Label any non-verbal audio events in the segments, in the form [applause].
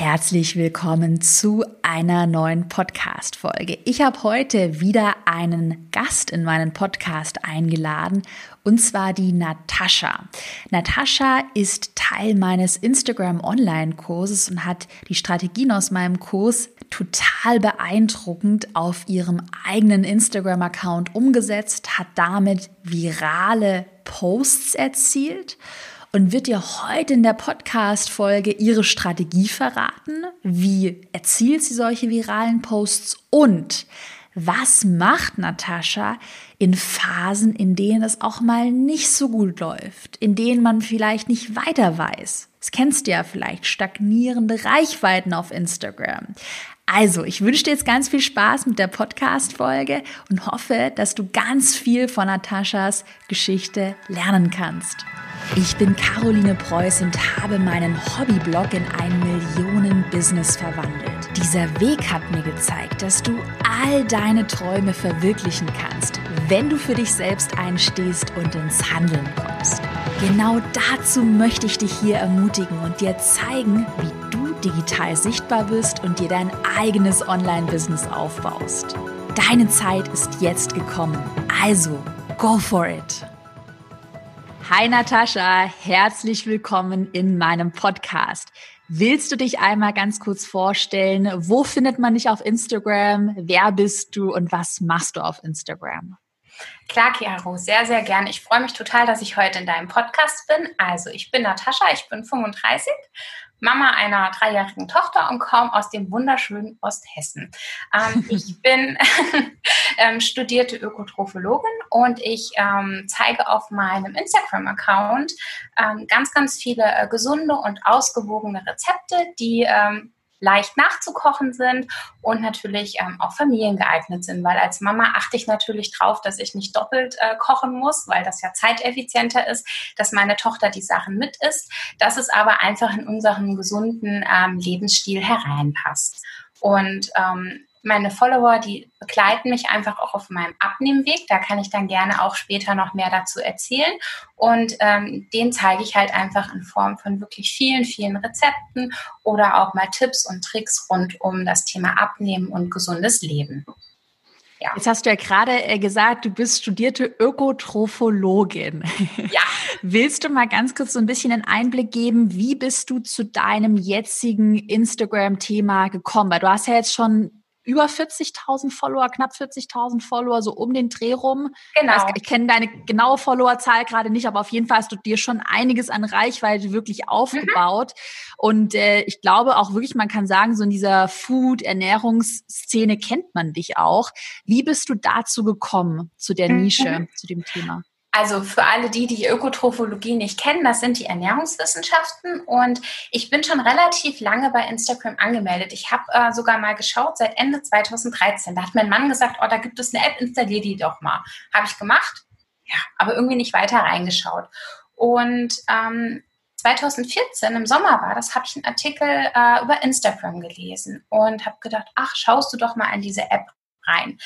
Herzlich willkommen zu einer neuen Podcast-Folge. Ich habe heute wieder einen Gast in meinen Podcast eingeladen und zwar die Natascha. Natascha ist Teil meines Instagram Online-Kurses und hat die Strategien aus meinem Kurs total beeindruckend auf ihrem eigenen Instagram-Account umgesetzt, hat damit virale Posts erzielt und wird dir heute in der Podcast-Folge ihre Strategie verraten. Wie erzielt sie solche viralen Posts und was macht Natascha in Phasen, in denen es auch mal nicht so gut läuft, in denen man vielleicht nicht weiter weiß? Das kennst du ja vielleicht, stagnierende Reichweiten auf Instagram. Also, ich wünsche dir jetzt ganz viel Spaß mit der Podcast-Folge und hoffe, dass du ganz viel von Nataschas Geschichte lernen kannst. Ich bin Caroline Preuß und habe meinen Hobbyblog in ein Millionen-Business verwandelt. Dieser Weg hat mir gezeigt, dass du all deine Träume verwirklichen kannst, wenn du für dich selbst einstehst und ins Handeln kommst. Genau dazu möchte ich dich hier ermutigen und dir zeigen, wie digital sichtbar bist und dir dein eigenes Online-Business aufbaust. Deine Zeit ist jetzt gekommen. Also, go for it! Hi Natascha, herzlich willkommen in meinem Podcast. Willst du dich einmal ganz kurz vorstellen? Wo findet man dich auf Instagram? Wer bist du und was machst du auf Instagram? Klar, Chiaro, sehr, sehr gerne. Ich freue mich total, dass ich heute in deinem Podcast bin. Also, ich bin Natascha, ich bin 35 Mama einer dreijährigen Tochter und komme aus dem wunderschönen Osthessen. Ähm, [laughs] ich bin [laughs] ähm, studierte Ökotrophologin und ich ähm, zeige auf meinem Instagram-Account ähm, ganz, ganz viele äh, gesunde und ausgewogene Rezepte, die ähm, leicht nachzukochen sind und natürlich ähm, auch familiengeeignet sind, weil als Mama achte ich natürlich drauf, dass ich nicht doppelt äh, kochen muss, weil das ja zeiteffizienter ist, dass meine Tochter die Sachen mit isst, dass es aber einfach in unseren gesunden ähm, Lebensstil hereinpasst. Und ähm, meine Follower, die begleiten mich einfach auch auf meinem Abnehmweg. Da kann ich dann gerne auch später noch mehr dazu erzählen. Und ähm, den zeige ich halt einfach in Form von wirklich vielen, vielen Rezepten oder auch mal Tipps und Tricks rund um das Thema Abnehmen und gesundes Leben. Ja. Jetzt hast du ja gerade äh, gesagt, du bist studierte Ökotrophologin. [laughs] Ja. Willst du mal ganz kurz so ein bisschen einen Einblick geben, wie bist du zu deinem jetzigen Instagram-Thema gekommen? Weil du hast ja jetzt schon über 40.000 Follower, knapp 40.000 Follower, so um den Dreh rum. Genau. Ich, ich kenne deine genaue Followerzahl gerade nicht, aber auf jeden Fall hast du dir schon einiges an Reichweite wirklich aufgebaut. Mhm. Und äh, ich glaube auch wirklich, man kann sagen, so in dieser Food-Ernährungsszene kennt man dich auch. Wie bist du dazu gekommen, zu der mhm. Nische, mhm. zu dem Thema? Also für alle die, die Ökotrophologie nicht kennen, das sind die Ernährungswissenschaften und ich bin schon relativ lange bei Instagram angemeldet. Ich habe äh, sogar mal geschaut seit Ende 2013. Da hat mein Mann gesagt, oh, da gibt es eine App, installier die doch mal. Habe ich gemacht, ja, aber irgendwie nicht weiter reingeschaut. Und ähm, 2014 im Sommer war das, habe ich einen Artikel äh, über Instagram gelesen und habe gedacht, ach, schaust du doch mal an diese App rein.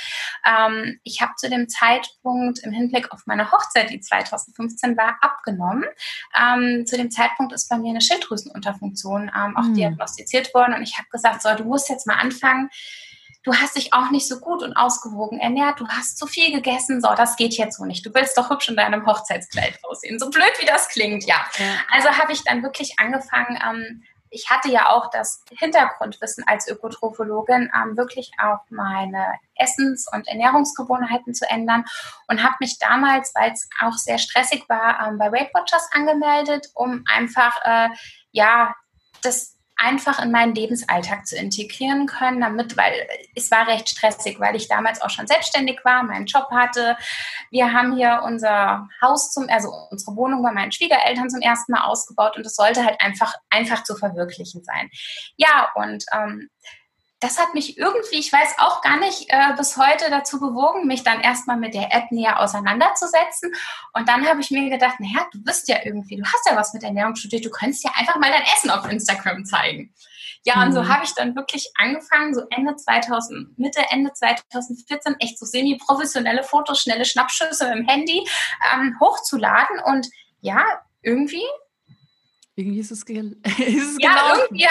Ähm, ich habe zu dem Zeitpunkt im Hinblick auf meine Hochzeit, die 2015 war, abgenommen. Ähm, zu dem Zeitpunkt ist bei mir eine Schilddrüsenunterfunktion ähm, auch mhm. diagnostiziert worden und ich habe gesagt, so, du musst jetzt mal anfangen, du hast dich auch nicht so gut und ausgewogen ernährt, du hast zu viel gegessen, so, das geht jetzt so nicht. Du willst doch hübsch in deinem Hochzeitskleid aussehen. So blöd wie das klingt, ja. ja. Also habe ich dann wirklich angefangen, ähm, ich hatte ja auch das Hintergrundwissen als Ökotrophologin, ähm, wirklich auch meine Essens- und Ernährungsgewohnheiten zu ändern und habe mich damals, weil es auch sehr stressig war, ähm, bei Weight Watchers angemeldet, um einfach äh, ja das einfach in meinen Lebensalltag zu integrieren können, damit, weil es war recht stressig, weil ich damals auch schon selbstständig war, meinen Job hatte. Wir haben hier unser Haus zum, also unsere Wohnung bei meinen Schwiegereltern zum ersten Mal ausgebaut und es sollte halt einfach, einfach zu verwirklichen sein. Ja, und ähm, das hat mich irgendwie, ich weiß auch gar nicht, äh, bis heute dazu bewogen, mich dann erstmal mit der App näher auseinanderzusetzen. Und dann habe ich mir gedacht, naja, du bist ja irgendwie, du hast ja was mit Ernährung studiert, du könntest ja einfach mal dein Essen auf Instagram zeigen. Ja, und so mhm. habe ich dann wirklich angefangen, so Ende 2000, Mitte, Ende 2014, echt so semi-professionelle Fotos, schnelle Schnappschüsse im Handy ähm, hochzuladen. Und ja, irgendwie irgendwie ist es, [laughs] ist es ja, gelaufen. irgendwie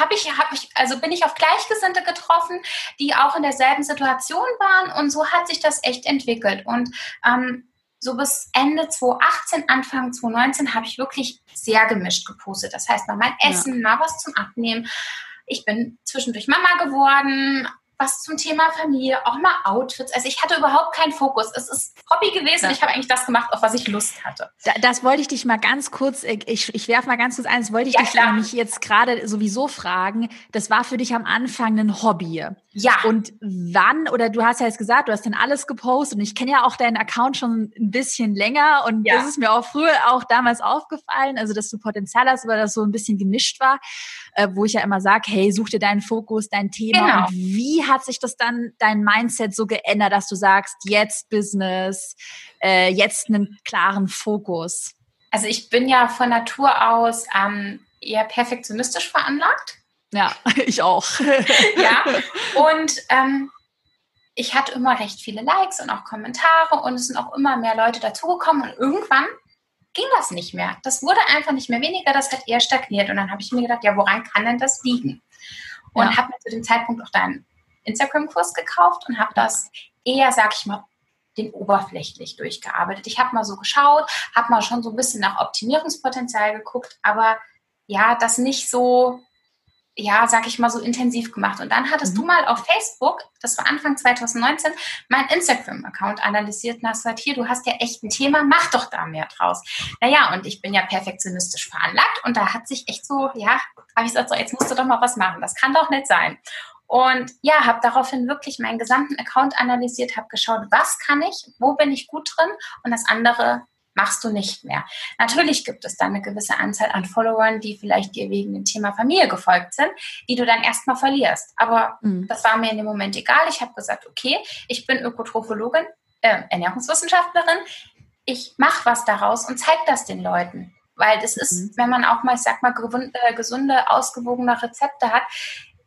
habe ich, hab ich, also bin ich auf Gleichgesinnte getroffen, die auch in derselben Situation waren und so hat sich das echt entwickelt. Und ähm, so bis Ende 2018, Anfang 2019 habe ich wirklich sehr gemischt gepostet. Das heißt, mal mein Essen, ja. mal was zum Abnehmen. Ich bin zwischendurch Mama geworden, was zum Thema Familie, auch mal Outfits. Also ich hatte überhaupt keinen Fokus. Es ist Hobby gewesen. Ja. Ich habe eigentlich das gemacht, auf was ich Lust hatte. Das wollte ich dich mal ganz kurz, ich, ich werfe mal ganz kurz ein, das wollte ich ja, dich klar. nämlich jetzt gerade sowieso fragen. Das war für dich am Anfang ein Hobby. Ja. Und wann, oder du hast ja jetzt gesagt, du hast dann alles gepostet und ich kenne ja auch deinen Account schon ein bisschen länger und ja. das ist mir auch früher auch damals aufgefallen, also dass du Potenzial hast, weil das so ein bisschen gemischt war, äh, wo ich ja immer sage, hey, such dir deinen Fokus, dein Thema genau. und wie hat sich das dann, dein Mindset so geändert, dass du sagst, jetzt Business, äh, jetzt einen klaren Fokus? Also ich bin ja von Natur aus ähm, eher perfektionistisch veranlagt. Ja, [laughs] ich auch. [laughs] ja, und ähm, ich hatte immer recht viele Likes und auch Kommentare und es sind auch immer mehr Leute dazugekommen und irgendwann ging das nicht mehr. Das wurde einfach nicht mehr weniger, das hat eher stagniert und dann habe ich mir gedacht, ja, woran kann denn das liegen? Und ja. habe mir zu dem Zeitpunkt auch deinen Instagram-Kurs gekauft und habe das eher, sag ich mal, den oberflächlich durchgearbeitet. Ich habe mal so geschaut, habe mal schon so ein bisschen nach Optimierungspotenzial geguckt, aber ja, das nicht so, ja, sag ich mal, so intensiv gemacht. Und dann hattest mhm. du mal auf Facebook, das war Anfang 2019, mein Instagram-Account analysiert und hast gesagt, hier, du hast ja echt ein Thema, mach doch da mehr draus. Naja, und ich bin ja perfektionistisch veranlagt und da hat sich echt so, ja, habe ich gesagt, so, jetzt musst du doch mal was machen. Das kann doch nicht sein. Und ja, habe daraufhin wirklich meinen gesamten Account analysiert, habe geschaut, was kann ich, wo bin ich gut drin und das andere machst du nicht mehr. Natürlich gibt es dann eine gewisse Anzahl an Followern, die vielleicht dir wegen dem Thema Familie gefolgt sind, die du dann erstmal verlierst. Aber mhm. das war mir in dem Moment egal. Ich habe gesagt, okay, ich bin Ökotrophologin, äh, Ernährungswissenschaftlerin. Ich mache was daraus und zeige das den Leuten. Weil das ist, mhm. wenn man auch mal, ich sag mal, gesunde, ausgewogene Rezepte hat,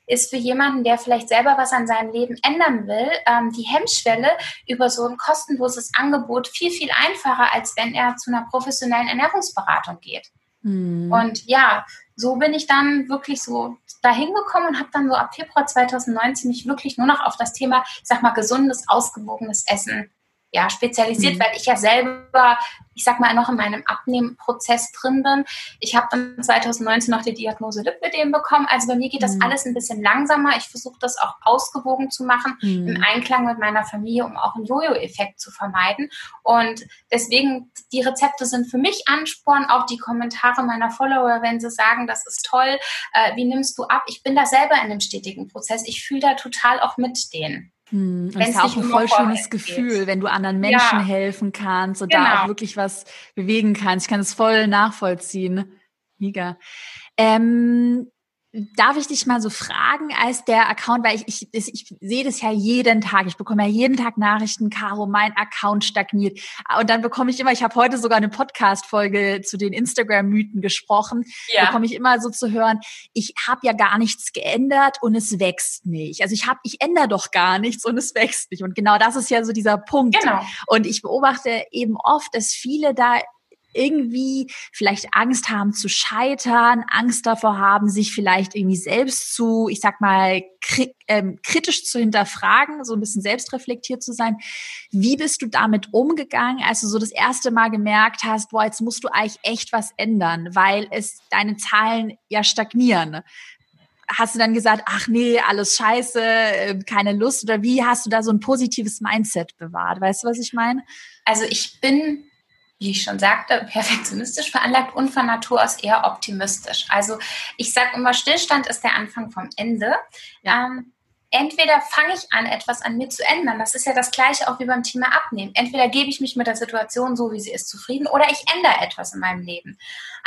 ist für jemanden, der vielleicht selber was an seinem Leben ändern will, ähm, die Hemmschwelle über so ein kostenloses Angebot viel, viel einfacher, als wenn er zu einer professionellen Ernährungsberatung geht. Mhm. Und ja, so bin ich dann wirklich so dahin gekommen und habe dann so ab Februar 2019 mich wirklich nur noch auf das Thema, ich sag mal, gesundes, ausgewogenes Essen ja, spezialisiert, mhm. weil ich ja selber, ich sag mal, noch in meinem Abnehmprozess drin bin. Ich habe dann 2019 noch die Diagnose Lipödem bekommen. Also bei mir geht das mhm. alles ein bisschen langsamer. Ich versuche das auch ausgewogen zu machen, mhm. im Einklang mit meiner Familie, um auch einen Jojo-Effekt zu vermeiden. Und deswegen, die Rezepte sind für mich Ansporn, auch die Kommentare meiner Follower, wenn sie sagen, das ist toll, äh, wie nimmst du ab? Ich bin da selber in einem stetigen Prozess. Ich fühle da total auch mit denen. Hm, und das ist auch ein voll schönes Gefühl, geht. wenn du anderen Menschen ja. helfen kannst und genau. da auch genau. wirklich was bewegen kannst. Ich kann es voll nachvollziehen. Mega. Ähm, Darf ich dich mal so fragen, als der Account, weil ich, ich, ich, sehe das ja jeden Tag, ich bekomme ja jeden Tag Nachrichten, Caro, mein Account stagniert. Und dann bekomme ich immer, ich habe heute sogar eine Podcast-Folge zu den Instagram-Mythen gesprochen, ja. bekomme ich immer so zu hören, ich habe ja gar nichts geändert und es wächst nicht. Also ich habe, ich ändere doch gar nichts und es wächst nicht. Und genau das ist ja so dieser Punkt. Genau. Und ich beobachte eben oft, dass viele da irgendwie vielleicht Angst haben zu scheitern, Angst davor haben, sich vielleicht irgendwie selbst zu, ich sag mal, kri ähm, kritisch zu hinterfragen, so ein bisschen selbstreflektiert zu sein. Wie bist du damit umgegangen, als du so das erste Mal gemerkt hast, boah, jetzt musst du eigentlich echt was ändern, weil es deine Zahlen ja stagnieren? Hast du dann gesagt, ach nee, alles scheiße, äh, keine Lust? Oder wie hast du da so ein positives Mindset bewahrt? Weißt du, was ich meine? Also ich bin wie ich schon sagte, perfektionistisch veranlagt und von Natur aus eher optimistisch. Also ich sage immer, Stillstand ist der Anfang vom Ende. Ja. Ähm, entweder fange ich an, etwas an mir zu ändern. Das ist ja das gleiche auch wie beim Thema Abnehmen. Entweder gebe ich mich mit der Situation so, wie sie ist, zufrieden oder ich ändere etwas in meinem Leben.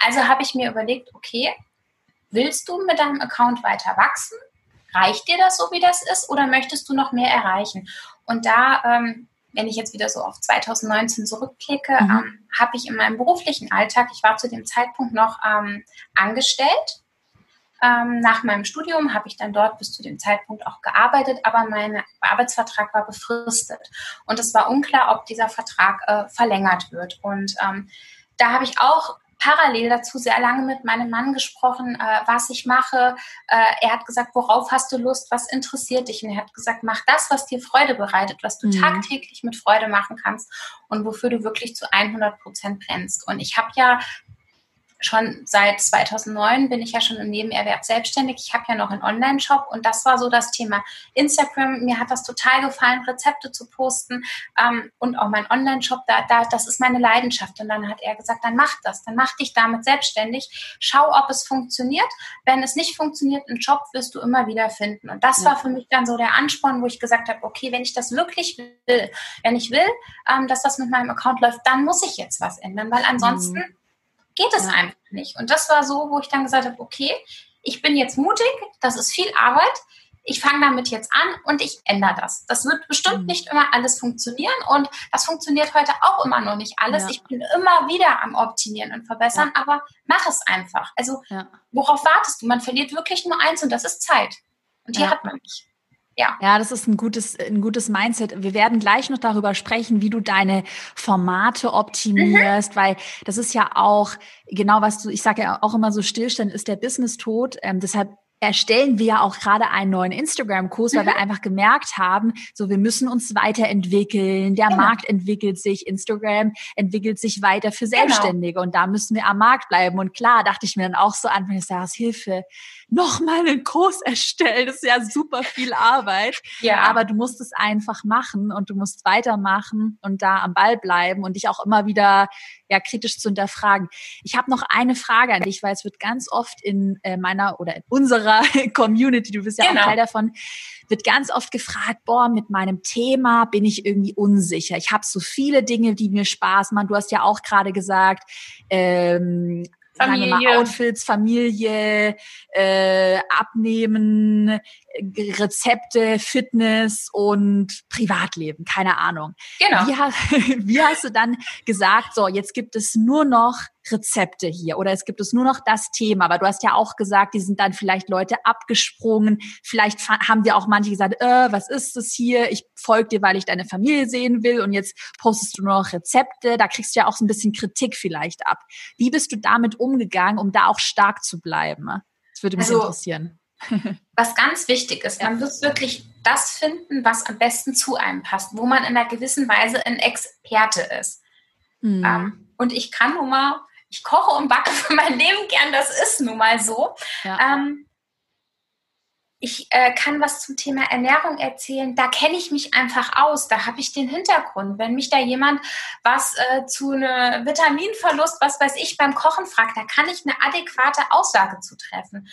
Also habe ich mir überlegt, okay, willst du mit deinem Account weiter wachsen? Reicht dir das so, wie das ist? Oder möchtest du noch mehr erreichen? Und da ähm, wenn ich jetzt wieder so auf 2019 zurückklicke, mhm. ähm, habe ich in meinem beruflichen Alltag, ich war zu dem Zeitpunkt noch ähm, angestellt. Ähm, nach meinem Studium habe ich dann dort bis zu dem Zeitpunkt auch gearbeitet, aber mein Arbeitsvertrag war befristet. Und es war unklar, ob dieser Vertrag äh, verlängert wird. Und ähm, da habe ich auch parallel dazu sehr lange mit meinem Mann gesprochen, äh, was ich mache. Äh, er hat gesagt, worauf hast du Lust, was interessiert dich? Und er hat gesagt, mach das, was dir Freude bereitet, was du mhm. tagtäglich mit Freude machen kannst und wofür du wirklich zu 100 Prozent brennst. Und ich habe ja schon seit 2009 bin ich ja schon im Nebenerwerb selbstständig. Ich habe ja noch einen Online-Shop und das war so das Thema Instagram. Mir hat das total gefallen, Rezepte zu posten ähm, und auch mein Online-Shop, da, da, das ist meine Leidenschaft. Und dann hat er gesagt, dann mach das, dann mach dich damit selbstständig. Schau, ob es funktioniert. Wenn es nicht funktioniert, einen Job wirst du immer wieder finden. Und das ja. war für mich dann so der Ansporn, wo ich gesagt habe, okay, wenn ich das wirklich will, wenn ich will, ähm, dass das mit meinem Account läuft, dann muss ich jetzt was ändern, weil ansonsten mhm geht es ja. einfach nicht. Und das war so, wo ich dann gesagt habe, okay, ich bin jetzt mutig, das ist viel Arbeit, ich fange damit jetzt an und ich ändere das. Das wird bestimmt mhm. nicht immer alles funktionieren und das funktioniert heute auch immer noch nicht alles. Ja. Ich bin immer wieder am Optimieren und Verbessern, ja. aber mach es einfach. Also worauf wartest du? Man verliert wirklich nur eins und das ist Zeit. Und die hat man nicht. Ja. ja, das ist ein gutes, ein gutes Mindset. Wir werden gleich noch darüber sprechen, wie du deine Formate optimierst, mhm. weil das ist ja auch genau was du, ich sage ja auch immer so, Stillstand ist der Business-Tod. Ähm, deshalb erstellen wir ja auch gerade einen neuen Instagram-Kurs, weil mhm. wir einfach gemerkt haben, so wir müssen uns weiterentwickeln, der genau. Markt entwickelt sich, Instagram entwickelt sich weiter für genau. Selbstständige genau. und da müssen wir am Markt bleiben. Und klar, dachte ich mir dann auch so an, wenn ich sage, Hilfe, nochmal einen Kurs erstellen. Das ist ja super viel Arbeit. Ja. Aber du musst es einfach machen und du musst weitermachen und da am Ball bleiben und dich auch immer wieder ja kritisch zu hinterfragen. Ich habe noch eine Frage an dich, weil es wird ganz oft in äh, meiner oder in unserer [laughs] Community, du bist ja genau. auch Teil davon, wird ganz oft gefragt, boah, mit meinem Thema bin ich irgendwie unsicher. Ich habe so viele Dinge, die mir Spaß machen. Du hast ja auch gerade gesagt, ähm, Familie. Sagen wir mal Outfits, Familie, äh, Abnehmen, Rezepte, Fitness und Privatleben, keine Ahnung. Genau. Wie, [laughs] wie hast du dann gesagt, so, jetzt gibt es nur noch Rezepte hier oder es gibt es nur noch das Thema, aber du hast ja auch gesagt, die sind dann vielleicht Leute abgesprungen, vielleicht haben dir auch manche gesagt, äh, was ist das hier? Ich folge dir, weil ich deine Familie sehen will und jetzt postest du nur noch Rezepte, da kriegst du ja auch so ein bisschen Kritik vielleicht ab. Wie bist du damit umgegangen, um da auch stark zu bleiben? Das würde mich also, interessieren. [laughs] was ganz wichtig ist, man muss wirklich das finden, was am besten zu einem passt, wo man in einer gewissen Weise ein Experte ist. Mhm. Ähm, und ich kann nun mal, ich koche und backe für mein Leben gern, das ist nun mal so. Ja. Ähm, ich äh, kann was zum Thema Ernährung erzählen, da kenne ich mich einfach aus, da habe ich den Hintergrund. Wenn mich da jemand was äh, zu einem Vitaminverlust, was weiß ich, beim Kochen fragt, da kann ich eine adäquate Aussage zu treffen.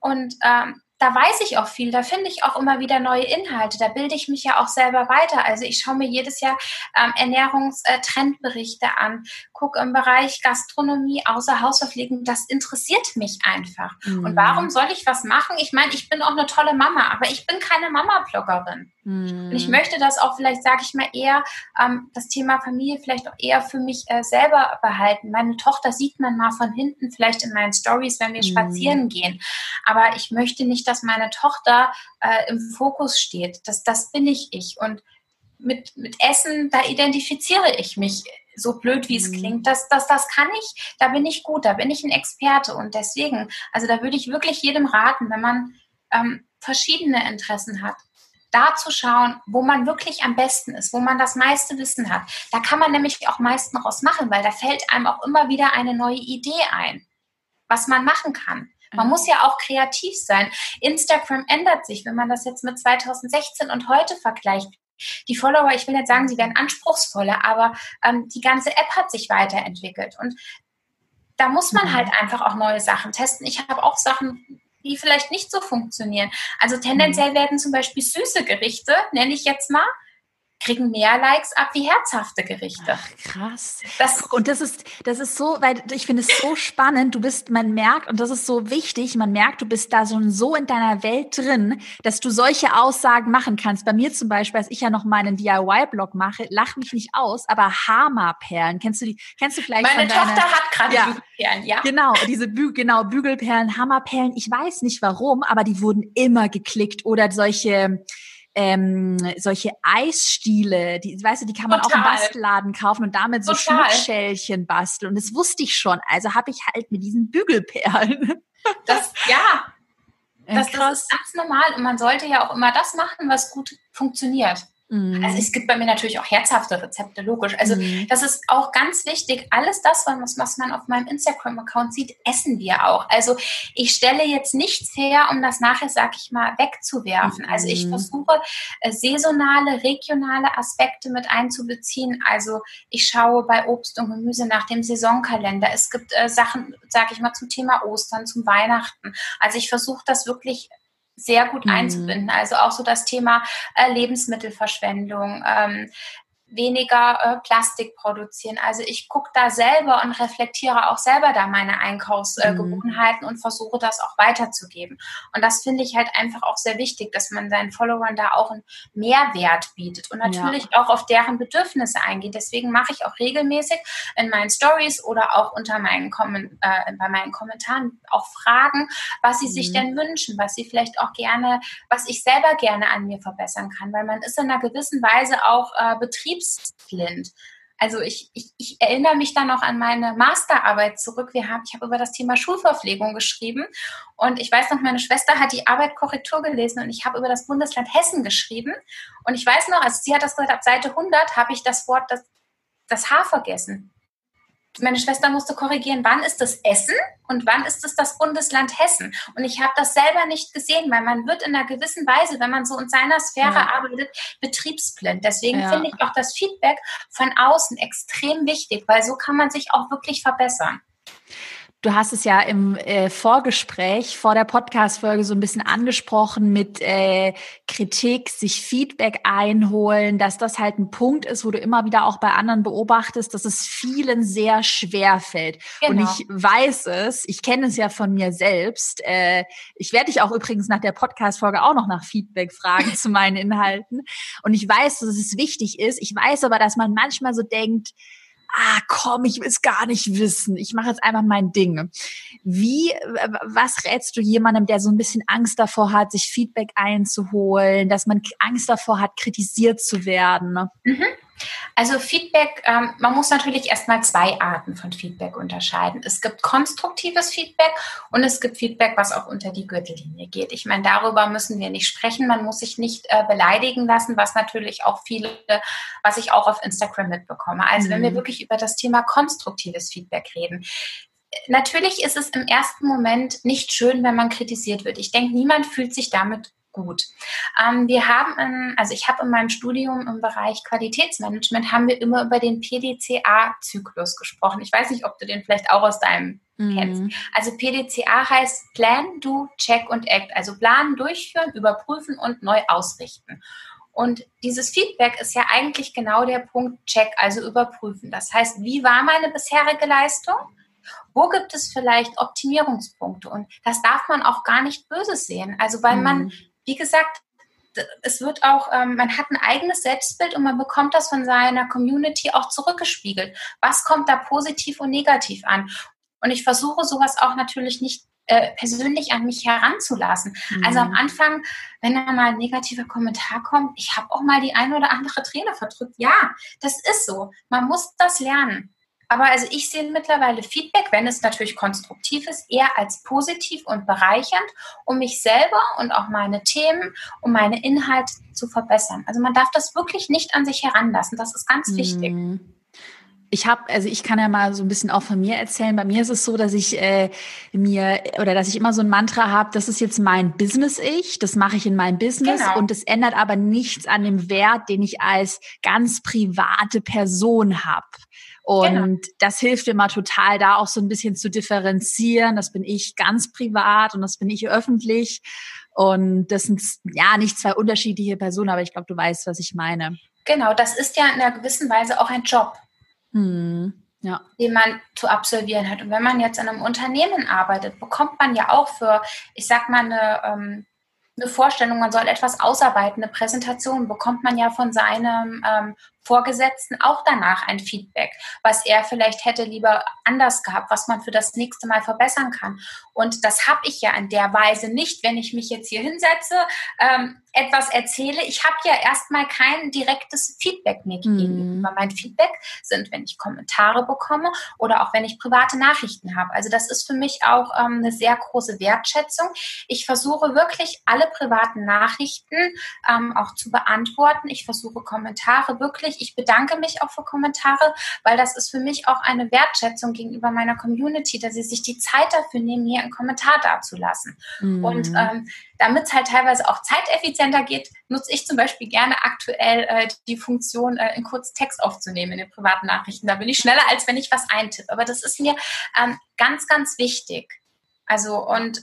Und ähm, da weiß ich auch viel, da finde ich auch immer wieder neue Inhalte, da bilde ich mich ja auch selber weiter. Also ich schaue mir jedes Jahr ähm, Ernährungstrendberichte äh, an, gucke im Bereich Gastronomie, außer Hausverpflegung, das interessiert mich einfach. Mhm. Und warum soll ich was machen? Ich meine, ich bin auch eine tolle Mama, aber ich bin keine Mama-Bloggerin. Mhm. Und ich möchte das auch vielleicht, sage ich mal, eher ähm, das Thema Familie vielleicht auch eher für mich äh, selber behalten. Meine Tochter sieht man mal von hinten, vielleicht in meinen Stories, wenn wir mhm. spazieren gehen. Aber ich möchte nicht, dass meine Tochter äh, im Fokus steht. Das, das bin ich ich. Und mit, mit Essen, da identifiziere ich mich so blöd wie es mhm. klingt, das, das, das kann ich, da bin ich gut, da bin ich ein Experte und deswegen, also da würde ich wirklich jedem raten, wenn man ähm, verschiedene Interessen hat, da zu schauen, wo man wirklich am besten ist, wo man das meiste Wissen hat. Da kann man nämlich auch meisten raus machen, weil da fällt einem auch immer wieder eine neue Idee ein, was man machen kann. Man mhm. muss ja auch kreativ sein. Instagram ändert sich, wenn man das jetzt mit 2016 und heute vergleicht. Die Follower, ich will nicht sagen, sie werden anspruchsvoller, aber ähm, die ganze App hat sich weiterentwickelt. Und da muss man mhm. halt einfach auch neue Sachen testen. Ich habe auch Sachen die vielleicht nicht so funktionieren. Also tendenziell werden zum Beispiel süße Gerichte, nenne ich jetzt mal, kriegen mehr Likes ab wie herzhafte Gerichte. Ach, krass. Das und das ist, das ist so, weil ich finde es so spannend. Du bist, man merkt, und das ist so wichtig, man merkt, du bist da schon so in deiner Welt drin, dass du solche Aussagen machen kannst. Bei mir zum Beispiel, als ich ja noch meinen DIY-Blog mache, lach mich nicht aus, aber Hama-Perlen. Kennst du die, kennst du vielleicht Meine Tochter deiner, hat gerade ja, Bügelperlen, ja. Genau, diese Bü genau, Bügelperlen, Hammerperlen. Ich weiß nicht warum, aber die wurden immer geklickt oder solche, ähm, solche Eisstiele, die, weißt du, die kann man Total. auch im Bastelladen kaufen und damit so Total. Schmuckschälchen basteln. Und das wusste ich schon. Also habe ich halt mit diesen Bügelperlen. [laughs] Das, ja, das, das, ist ganz normal und man sollte ja auch immer das machen, was gut funktioniert. Mhm. Also es gibt bei mir natürlich auch herzhafte Rezepte, logisch. Also mhm. das ist auch ganz wichtig. Alles das, was, was man auf meinem Instagram-Account sieht, essen wir auch. Also ich stelle jetzt nichts her, um das nachher, sag ich mal, wegzuwerfen. Mhm. Also ich mhm. versuche äh, saisonale, regionale Aspekte mit einzubeziehen. Also ich schaue bei Obst und Gemüse nach dem Saisonkalender. Es gibt äh, Sachen, sag ich mal, zum Thema Ostern, zum Weihnachten. Also ich versuche das wirklich sehr gut mhm. einzubinden. Also auch so das Thema äh, Lebensmittelverschwendung, ähm, weniger äh, Plastik produzieren. Also ich gucke da selber und reflektiere auch selber da meine Einkaufsgewohnheiten mhm. und versuche das auch weiterzugeben. Und das finde ich halt einfach auch sehr wichtig, dass man seinen Followern da auch einen Mehrwert bietet und natürlich ja. auch auf deren Bedürfnisse eingeht. Deswegen mache ich auch regelmäßig in meinen Stories oder auch unter meinen Kommen, äh, bei meinen Kommentaren auch Fragen, was sie mhm. sich denn wünschen, was sie vielleicht auch gerne, was ich selber gerne an mir verbessern kann, weil man ist in einer gewissen Weise auch äh, Betrieb betriebsblind. Also ich, ich, ich erinnere mich dann noch an meine Masterarbeit zurück. Wir haben, ich habe über das Thema Schulverpflegung geschrieben und ich weiß noch, meine Schwester hat die Arbeit Korrektur gelesen und ich habe über das Bundesland Hessen geschrieben. Und ich weiß noch, also sie hat das gesagt, ab Seite 100 habe ich das Wort, das, das H vergessen meine Schwester musste korrigieren, wann ist das Essen und wann ist es das Bundesland Hessen. Und ich habe das selber nicht gesehen, weil man wird in einer gewissen Weise, wenn man so in seiner Sphäre ja. arbeitet, betriebsblind. Deswegen ja. finde ich auch das Feedback von außen extrem wichtig, weil so kann man sich auch wirklich verbessern. Du hast es ja im äh, Vorgespräch vor der Podcast-Folge so ein bisschen angesprochen mit äh, Kritik, sich Feedback einholen, dass das halt ein Punkt ist, wo du immer wieder auch bei anderen beobachtest, dass es vielen sehr schwer fällt. Genau. Und ich weiß es, ich kenne es ja von mir selbst. Äh, ich werde dich auch übrigens nach der Podcast-Folge auch noch nach Feedback fragen zu meinen Inhalten. Und ich weiß, dass es wichtig ist. Ich weiß aber, dass man manchmal so denkt, ah, komm, ich will es gar nicht wissen. Ich mache jetzt einfach mein Ding. Wie, was rätst du jemandem, der so ein bisschen Angst davor hat, sich Feedback einzuholen, dass man Angst davor hat, kritisiert zu werden? Mhm. Also Feedback, ähm, man muss natürlich erstmal zwei Arten von Feedback unterscheiden. Es gibt konstruktives Feedback und es gibt Feedback, was auch unter die Gürtellinie geht. Ich meine, darüber müssen wir nicht sprechen. Man muss sich nicht äh, beleidigen lassen, was natürlich auch viele, was ich auch auf Instagram mitbekomme. Also mhm. wenn wir mhm. wirklich über das Thema konstruktives Feedback reden, Natürlich ist es im ersten Moment nicht schön, wenn man kritisiert wird. Ich denke, niemand fühlt sich damit gut. Ähm, wir haben, in, also ich habe in meinem Studium im Bereich Qualitätsmanagement, haben wir immer über den PDCA-Zyklus gesprochen. Ich weiß nicht, ob du den vielleicht auch aus deinem mhm. kennst. Also PDCA heißt Plan, Do, Check und Act. Also planen, durchführen, überprüfen und neu ausrichten. Und dieses Feedback ist ja eigentlich genau der Punkt Check, also überprüfen. Das heißt, wie war meine bisherige Leistung? Wo gibt es vielleicht Optimierungspunkte? Und das darf man auch gar nicht böse sehen. Also weil mhm. man wie gesagt, es wird auch, ähm, man hat ein eigenes Selbstbild und man bekommt das von seiner Community auch zurückgespiegelt. Was kommt da positiv und negativ an? Und ich versuche sowas auch natürlich nicht äh, persönlich an mich heranzulassen. Mhm. Also am Anfang, wenn da mal ein negativer Kommentar kommt, ich habe auch mal die eine oder andere Träne verdrückt. Ja, das ist so. Man muss das lernen. Aber also ich sehe mittlerweile Feedback, wenn es natürlich konstruktiv ist, eher als positiv und bereichernd, um mich selber und auch meine Themen und meine Inhalte zu verbessern. Also man darf das wirklich nicht an sich heranlassen. Das ist ganz wichtig. Mhm ich habe, also ich kann ja mal so ein bisschen auch von mir erzählen. Bei mir ist es so, dass ich äh, mir oder dass ich immer so ein Mantra habe, das ist jetzt mein Business-Ich, das mache ich in meinem Business genau. und es ändert aber nichts an dem Wert, den ich als ganz private Person habe. Und genau. das hilft mir mal total, da auch so ein bisschen zu differenzieren. Das bin ich ganz privat und das bin ich öffentlich. Und das sind ja nicht zwei unterschiedliche Personen, aber ich glaube, du weißt, was ich meine. Genau, das ist ja in einer gewissen Weise auch ein Job. Hm, ja. den man zu absolvieren hat. Und wenn man jetzt in einem Unternehmen arbeitet, bekommt man ja auch für, ich sag mal, eine ähm, eine Vorstellung, man soll etwas ausarbeiten, eine Präsentation bekommt man ja von seinem ähm, Vorgesetzten auch danach ein Feedback, was er vielleicht hätte lieber anders gehabt, was man für das nächste Mal verbessern kann. Und das habe ich ja in der Weise nicht, wenn ich mich jetzt hier hinsetze, ähm, etwas erzähle. Ich habe ja erstmal kein direktes Feedback mir gegeben. Mhm. Mein Feedback sind, wenn ich Kommentare bekomme oder auch wenn ich private Nachrichten habe. Also das ist für mich auch ähm, eine sehr große Wertschätzung. Ich versuche wirklich alle privaten Nachrichten ähm, auch zu beantworten. Ich versuche Kommentare wirklich. Ich bedanke mich auch für Kommentare, weil das ist für mich auch eine Wertschätzung gegenüber meiner Community, dass sie sich die Zeit dafür nehmen, mir einen Kommentar dazulassen. Mhm. Und ähm, damit es halt teilweise auch zeiteffizienter geht, nutze ich zum Beispiel gerne aktuell äh, die Funktion, äh, in kurz Text aufzunehmen in den privaten Nachrichten. Da bin ich schneller, als wenn ich was eintippe. Aber das ist mir ähm, ganz, ganz wichtig. Also und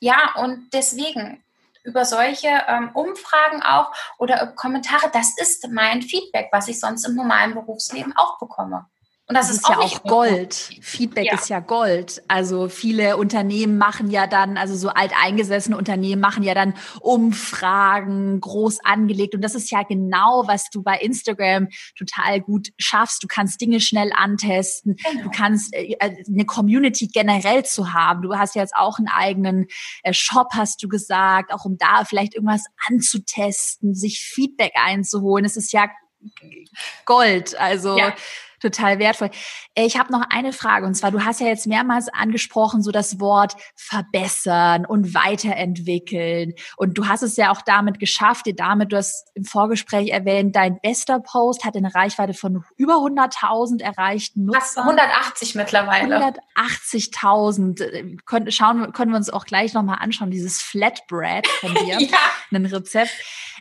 ja, und deswegen über solche ähm, Umfragen auch oder Kommentare, das ist mein Feedback, was ich sonst im normalen Berufsleben auch bekomme. Und das, das ist, ist ja auch Gold. Feedback ja. ist ja Gold. Also viele Unternehmen machen ja dann, also so alteingesessene Unternehmen machen ja dann Umfragen groß angelegt. Und das ist ja genau, was du bei Instagram total gut schaffst. Du kannst Dinge schnell antesten. Genau. Du kannst äh, äh, eine Community generell zu haben. Du hast ja jetzt auch einen eigenen äh, Shop, hast du gesagt, auch um da vielleicht irgendwas anzutesten, sich Feedback einzuholen. Es ist ja Gold. Also ja total wertvoll. Äh, ich habe noch eine Frage und zwar, du hast ja jetzt mehrmals angesprochen, so das Wort verbessern und weiterentwickeln. Und du hast es ja auch damit geschafft, dir damit, du hast im Vorgespräch erwähnt, dein bester Post hat eine Reichweite von über 100.000 erreichten Nutzern. Fast 180 mittlerweile. 180.000. Äh, können, schauen, können wir uns auch gleich nochmal anschauen, dieses Flatbread von [laughs] dir, ja. ein Rezept.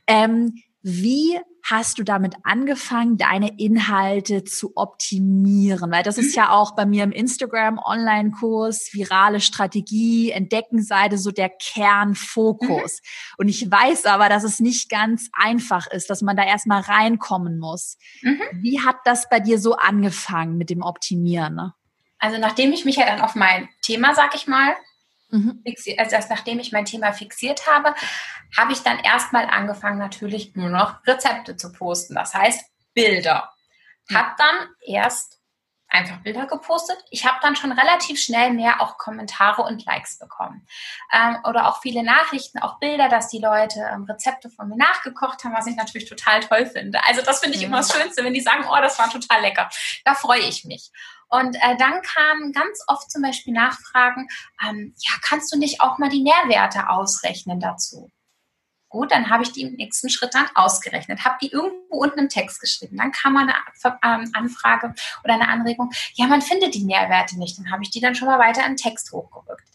Ähm, wie hast du damit angefangen, deine Inhalte zu optimieren? Weil das ist ja auch bei mir im Instagram Online-Kurs, virale Strategie, Entdeckenseite so der Kernfokus. Mhm. Und ich weiß aber, dass es nicht ganz einfach ist, dass man da erstmal reinkommen muss. Mhm. Wie hat das bei dir so angefangen mit dem Optimieren? Also nachdem ich mich ja dann auf mein Thema, sag ich mal, Mhm. Also erst nachdem ich mein Thema fixiert habe, habe ich dann erstmal angefangen, natürlich nur noch Rezepte zu posten. Das heißt Bilder. Habe dann erst einfach Bilder gepostet. Ich habe dann schon relativ schnell mehr auch Kommentare und Likes bekommen. Ähm, oder auch viele Nachrichten, auch Bilder, dass die Leute ähm, Rezepte von mir nachgekocht haben, was ich natürlich total toll finde. Also das finde ich immer das Schönste, wenn die sagen, oh, das war total lecker. Da freue ich mich. Und äh, dann kamen ganz oft zum Beispiel Nachfragen, ähm, ja, kannst du nicht auch mal die Nährwerte ausrechnen dazu? Gut, dann habe ich die im nächsten Schritt dann ausgerechnet, habe die irgendwo unten im Text geschrieben. Dann kam eine ähm, Anfrage oder eine Anregung, ja, man findet die Nährwerte nicht. Dann habe ich die dann schon mal weiter in Text hochgerückt.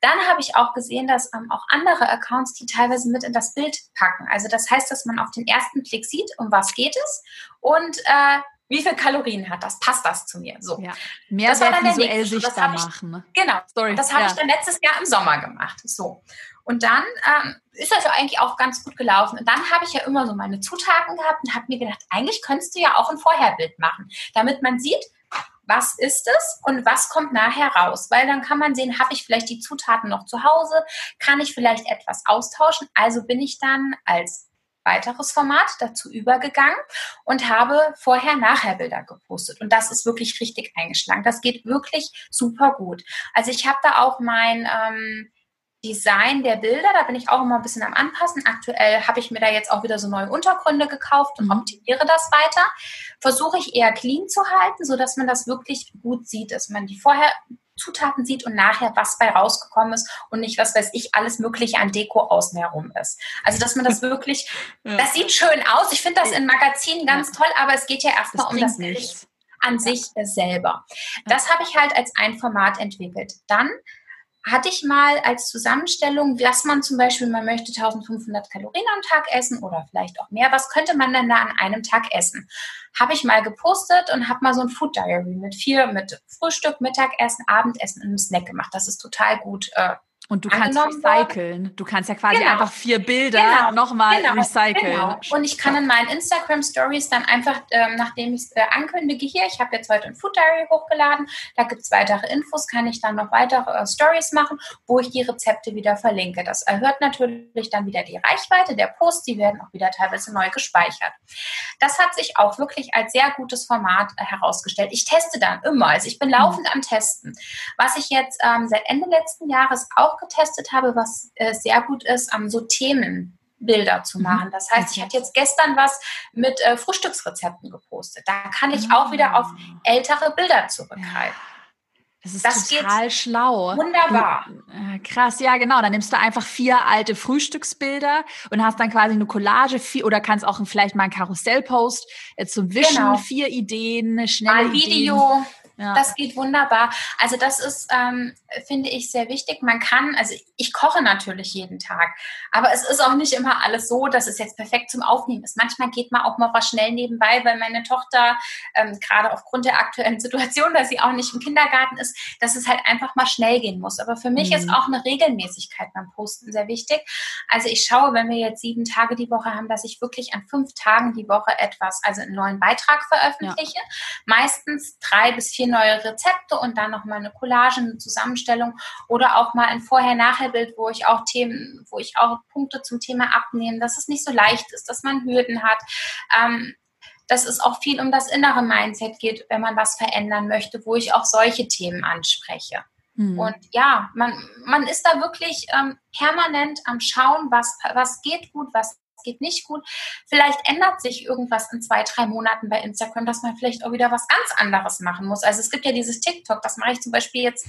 Dann habe ich auch gesehen, dass ähm, auch andere Accounts die teilweise mit in das Bild packen. Also das heißt, dass man auf den ersten Blick sieht, um was geht es und äh, wie viel Kalorien hat das? Passt das zu mir? So. Ja. Mehr das war dann visuell sichtbar machen. Ne? Genau. Sorry. Das habe ja. ich dann letztes Jahr im Sommer gemacht. So. Und dann ähm, ist das ja eigentlich auch ganz gut gelaufen. Und dann habe ich ja immer so meine Zutaten gehabt und habe mir gedacht, eigentlich könntest du ja auch ein Vorherbild machen, damit man sieht, was ist es und was kommt nachher raus. Weil dann kann man sehen, habe ich vielleicht die Zutaten noch zu Hause, kann ich vielleicht etwas austauschen. Also bin ich dann als weiteres Format dazu übergegangen und habe Vorher-Nachher-Bilder gepostet. Und das ist wirklich richtig eingeschlagen. Das geht wirklich super gut. Also ich habe da auch mein ähm, Design der Bilder, da bin ich auch immer ein bisschen am Anpassen. Aktuell habe ich mir da jetzt auch wieder so neue Untergründe gekauft und mhm. optimiere das weiter. Versuche ich eher clean zu halten, sodass man das wirklich gut sieht, dass man die vorher Zutaten sieht und nachher was bei rausgekommen ist und nicht, was weiß ich, alles Mögliche an Deko außen herum ist. Also, dass man das [laughs] wirklich, ja. das sieht schön aus. Ich finde das in Magazinen ganz ja. toll, aber es geht ja erstmal um das Gericht an sich selber. Das habe ich halt als ein Format entwickelt. Dann hatte ich mal als Zusammenstellung, dass man zum Beispiel, man möchte 1500 Kalorien am Tag essen oder vielleicht auch mehr. Was könnte man denn da an einem Tag essen? Habe ich mal gepostet und habe mal so ein Food Diary mit vier, mit Frühstück, Mittagessen, Abendessen und einem Snack gemacht. Das ist total gut äh, Und du kannst recyceln. Du kannst ja quasi genau. einfach vier Bilder genau. nochmal genau. recyceln. Genau. Und ich kann in meinen Instagram Stories dann einfach, ähm, nachdem ich es äh, ankündige, hier, ich habe jetzt heute ein Food Diary hochgeladen, da gibt es weitere Infos, kann ich dann noch weitere äh, Stories machen, wo ich die Rezepte wieder verlinke. Das erhöht natürlich dann wieder die Reichweite der Posts, die werden auch wieder teilweise neu gespeichert. Das hat sich auch wirklich als sehr gutes Format äh, herausgestellt. Ich teste dann immer, also ich bin laufend mhm. am Testen. Was ich jetzt ähm, seit Ende letzten Jahres auch getestet habe, was äh, sehr gut ist, um, so Themenbilder zu mhm. machen. Das heißt, ich hatte jetzt gestern was mit äh, Frühstücksrezepten gepostet. Da kann ich auch wieder auf ah. ältere Bilder zurückgreifen. Das ist das total schlau. Wunderbar. Äh, krass, ja, genau. Dann nimmst du einfach vier alte Frühstücksbilder und hast dann quasi eine Collage vier, oder kannst auch vielleicht mal einen Karussellpost äh, zum Wischen, genau. vier Ideen, schnelle Mal Video. Ideen. Ja. Das geht wunderbar. Also das ist, ähm, finde ich, sehr wichtig. Man kann, also ich koche natürlich jeden Tag, aber es ist auch nicht immer alles so, dass es jetzt perfekt zum Aufnehmen ist. Manchmal geht man auch mal was schnell nebenbei, weil meine Tochter, ähm, gerade aufgrund der aktuellen [laughs] Situation, dass sie auch nicht im Kindergarten ist, dass es halt einfach mal schnell gehen muss. Aber für mich mhm. ist auch eine Regelmäßigkeit beim Posten sehr wichtig. Also ich schaue, wenn wir jetzt sieben Tage die Woche haben, dass ich wirklich an fünf Tagen die Woche etwas, also einen neuen Beitrag veröffentliche. Ja. Meistens drei bis vier neue Rezepte und dann nochmal eine Collage, eine Zusammenstellung oder auch mal ein Vorher-Nachher-Bild, wo ich auch Themen, wo ich auch Punkte zum Thema abnehme, dass es nicht so leicht ist, dass man Hürden hat. Ähm, dass es auch viel um das innere Mindset geht, wenn man was verändern möchte, wo ich auch solche Themen anspreche. Mhm. Und ja, man, man ist da wirklich ähm, permanent am Schauen, was, was geht gut, was geht nicht gut. Vielleicht ändert sich irgendwas in zwei, drei Monaten bei Instagram, dass man vielleicht auch wieder was ganz anderes machen muss. Also es gibt ja dieses TikTok, das mache ich zum Beispiel jetzt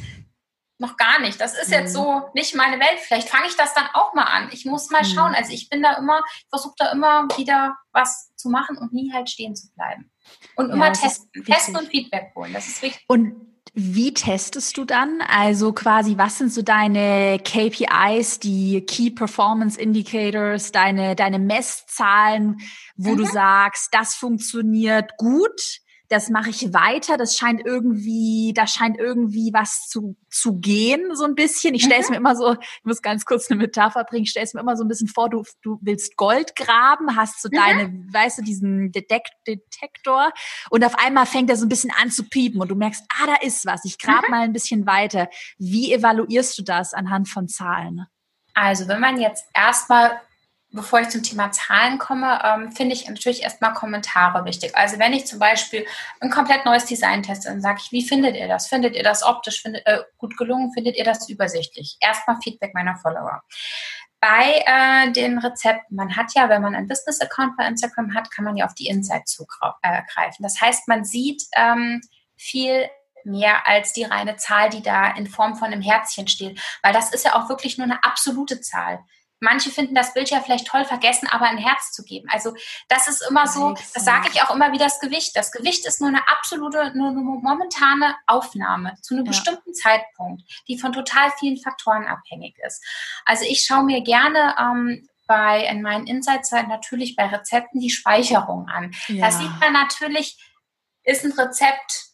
noch gar nicht. Das ist jetzt mhm. so nicht meine Welt. Vielleicht fange ich das dann auch mal an. Ich muss mal mhm. schauen. Also ich bin da immer, ich versuche da immer wieder was zu machen und nie halt stehen zu bleiben. Und ja, immer testen. Testen und Feedback holen. Das ist wichtig. Und wie testest du dann? Also quasi, was sind so deine KPIs, die Key Performance Indicators, deine, deine Messzahlen, wo mhm. du sagst, das funktioniert gut? Das mache ich weiter, das scheint irgendwie, da scheint irgendwie was zu, zu gehen, so ein bisschen. Ich stelle es mhm. mir immer so, ich muss ganz kurz eine Metapher bringen, ich stelle es mir immer so ein bisschen vor, du, du willst Gold graben, hast so mhm. deine, weißt du, diesen Detekt Detektor und auf einmal fängt er so ein bisschen an zu piepen und du merkst, ah, da ist was, ich grab mhm. mal ein bisschen weiter. Wie evaluierst du das anhand von Zahlen? Also, wenn man jetzt erstmal bevor ich zum Thema Zahlen komme, ähm, finde ich natürlich erstmal Kommentare wichtig. Also wenn ich zum Beispiel ein komplett neues Design teste, dann sage ich, wie findet ihr das? Findet ihr das optisch findet, äh, gut gelungen? Findet ihr das übersichtlich? Erstmal Feedback meiner Follower. Bei äh, den Rezepten, man hat ja, wenn man einen Business-Account bei Instagram hat, kann man ja auf die Insights zugreifen. Äh, das heißt, man sieht ähm, viel mehr als die reine Zahl, die da in Form von einem Herzchen steht. Weil das ist ja auch wirklich nur eine absolute Zahl. Manche finden das Bild ja vielleicht toll, vergessen aber ein Herz zu geben. Also das ist immer so, das sage ich auch immer wie das Gewicht. Das Gewicht ist nur eine absolute, nur eine momentane Aufnahme zu einem ja. bestimmten Zeitpunkt, die von total vielen Faktoren abhängig ist. Also ich schaue mir gerne ähm, bei in meinen Insights natürlich bei Rezepten die Speicherung an. Ja. Da sieht man natürlich, ist ein Rezept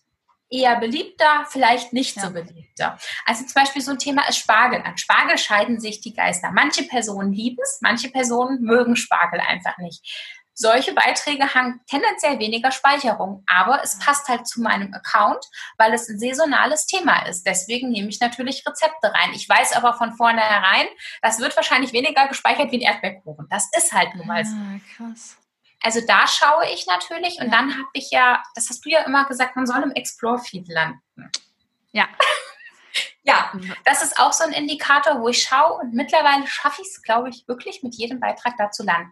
eher beliebter, vielleicht nicht ja. so beliebter. Also zum Beispiel so ein Thema ist Spargel. An Spargel scheiden sich die Geister. Manche Personen lieben es, manche Personen mögen Spargel einfach nicht. Solche Beiträge haben tendenziell weniger Speicherung, aber es passt halt zu meinem Account, weil es ein saisonales Thema ist. Deswegen nehme ich natürlich Rezepte rein. Ich weiß aber von vornherein, das wird wahrscheinlich weniger gespeichert wie ein Erdbeerkuchen. Das ist halt nun mal so. Ah, krass. Also da schaue ich natürlich und ja. dann habe ich ja, das hast du ja immer gesagt, man soll im Explore-Feed landen. Ja. [laughs] ja, das ist auch so ein Indikator, wo ich schaue und mittlerweile schaffe ich es, glaube ich, wirklich mit jedem Beitrag da zu landen.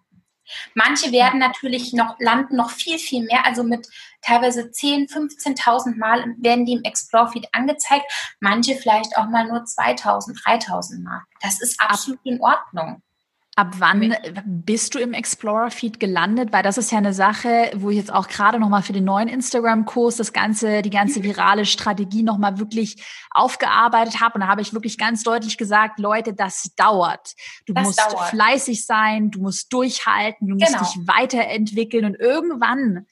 Manche werden natürlich noch landen noch viel, viel mehr, also mit teilweise 10, 15.000 Mal werden die im Explore-Feed angezeigt, manche vielleicht auch mal nur 2.000, 3.000 Mal. Das ist absolut in Ordnung. Ab wann bist du im Explorer-Feed gelandet? Weil das ist ja eine Sache, wo ich jetzt auch gerade nochmal für den neuen Instagram-Kurs das ganze, die ganze virale Strategie nochmal wirklich aufgearbeitet habe. Und da habe ich wirklich ganz deutlich gesagt, Leute, das dauert. Du das musst dauert. fleißig sein, du musst durchhalten, du musst genau. dich weiterentwickeln und irgendwann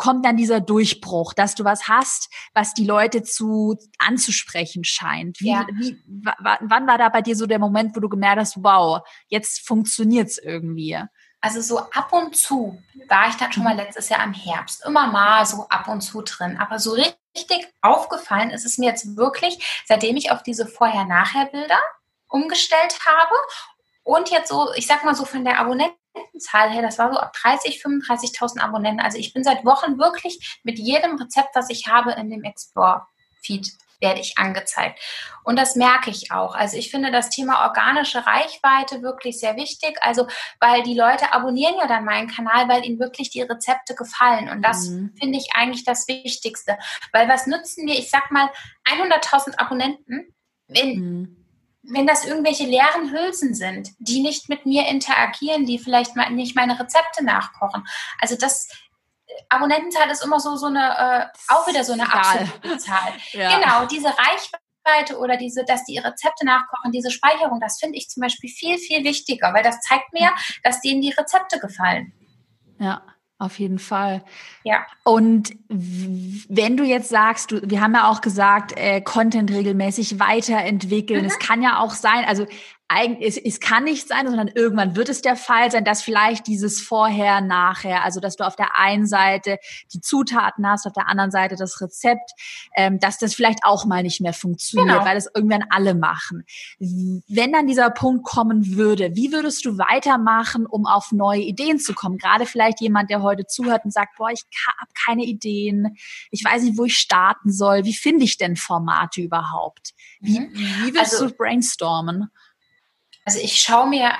kommt dann dieser Durchbruch, dass du was hast, was die Leute zu anzusprechen scheint? Wie, ja. wie, wann war da bei dir so der Moment, wo du gemerkt hast, wow, jetzt funktioniert's irgendwie? Also so ab und zu war ich dann schon mal mhm. letztes Jahr im Herbst, immer mal so ab und zu drin. Aber so richtig aufgefallen ist es mir jetzt wirklich, seitdem ich auf diese Vorher-Nachher-Bilder umgestellt habe und jetzt so, ich sag mal so von der Abonnentenzahl her, das war so ab 30, 35.000 Abonnenten. Also ich bin seit Wochen wirklich mit jedem Rezept, was ich habe, in dem Explore-Feed werde ich angezeigt. Und das merke ich auch. Also ich finde das Thema organische Reichweite wirklich sehr wichtig. Also, weil die Leute abonnieren ja dann meinen Kanal, weil ihnen wirklich die Rezepte gefallen. Und das mhm. finde ich eigentlich das Wichtigste. Weil was nützen mir, ich sag mal, 100.000 Abonnenten, wenn, mhm wenn das irgendwelche leeren Hülsen sind, die nicht mit mir interagieren, die vielleicht nicht meine Rezepte nachkochen. Also das Abonnentenzahl ist immer so, so eine, äh, auch wieder so eine absolute Zahl. [laughs] ja. Genau, diese Reichweite oder diese, dass die Rezepte nachkochen, diese Speicherung, das finde ich zum Beispiel viel, viel wichtiger, weil das zeigt mir, dass denen die Rezepte gefallen. Ja. Auf jeden Fall. Ja. Und wenn du jetzt sagst, du, wir haben ja auch gesagt, äh, Content regelmäßig weiterentwickeln. Mhm. Es kann ja auch sein, also es, es kann nicht sein, sondern irgendwann wird es der Fall sein, dass vielleicht dieses Vorher, Nachher, also dass du auf der einen Seite die Zutaten hast, auf der anderen Seite das Rezept, ähm, dass das vielleicht auch mal nicht mehr funktioniert, genau. weil es irgendwann alle machen. Wenn dann dieser Punkt kommen würde, wie würdest du weitermachen, um auf neue Ideen zu kommen? Gerade vielleicht jemand, der heute zuhört und sagt, boah, ich habe keine Ideen, ich weiß nicht, wo ich starten soll. Wie finde ich denn Formate überhaupt? Wie, mhm. wie willst also, du brainstormen? Also ich schaue mir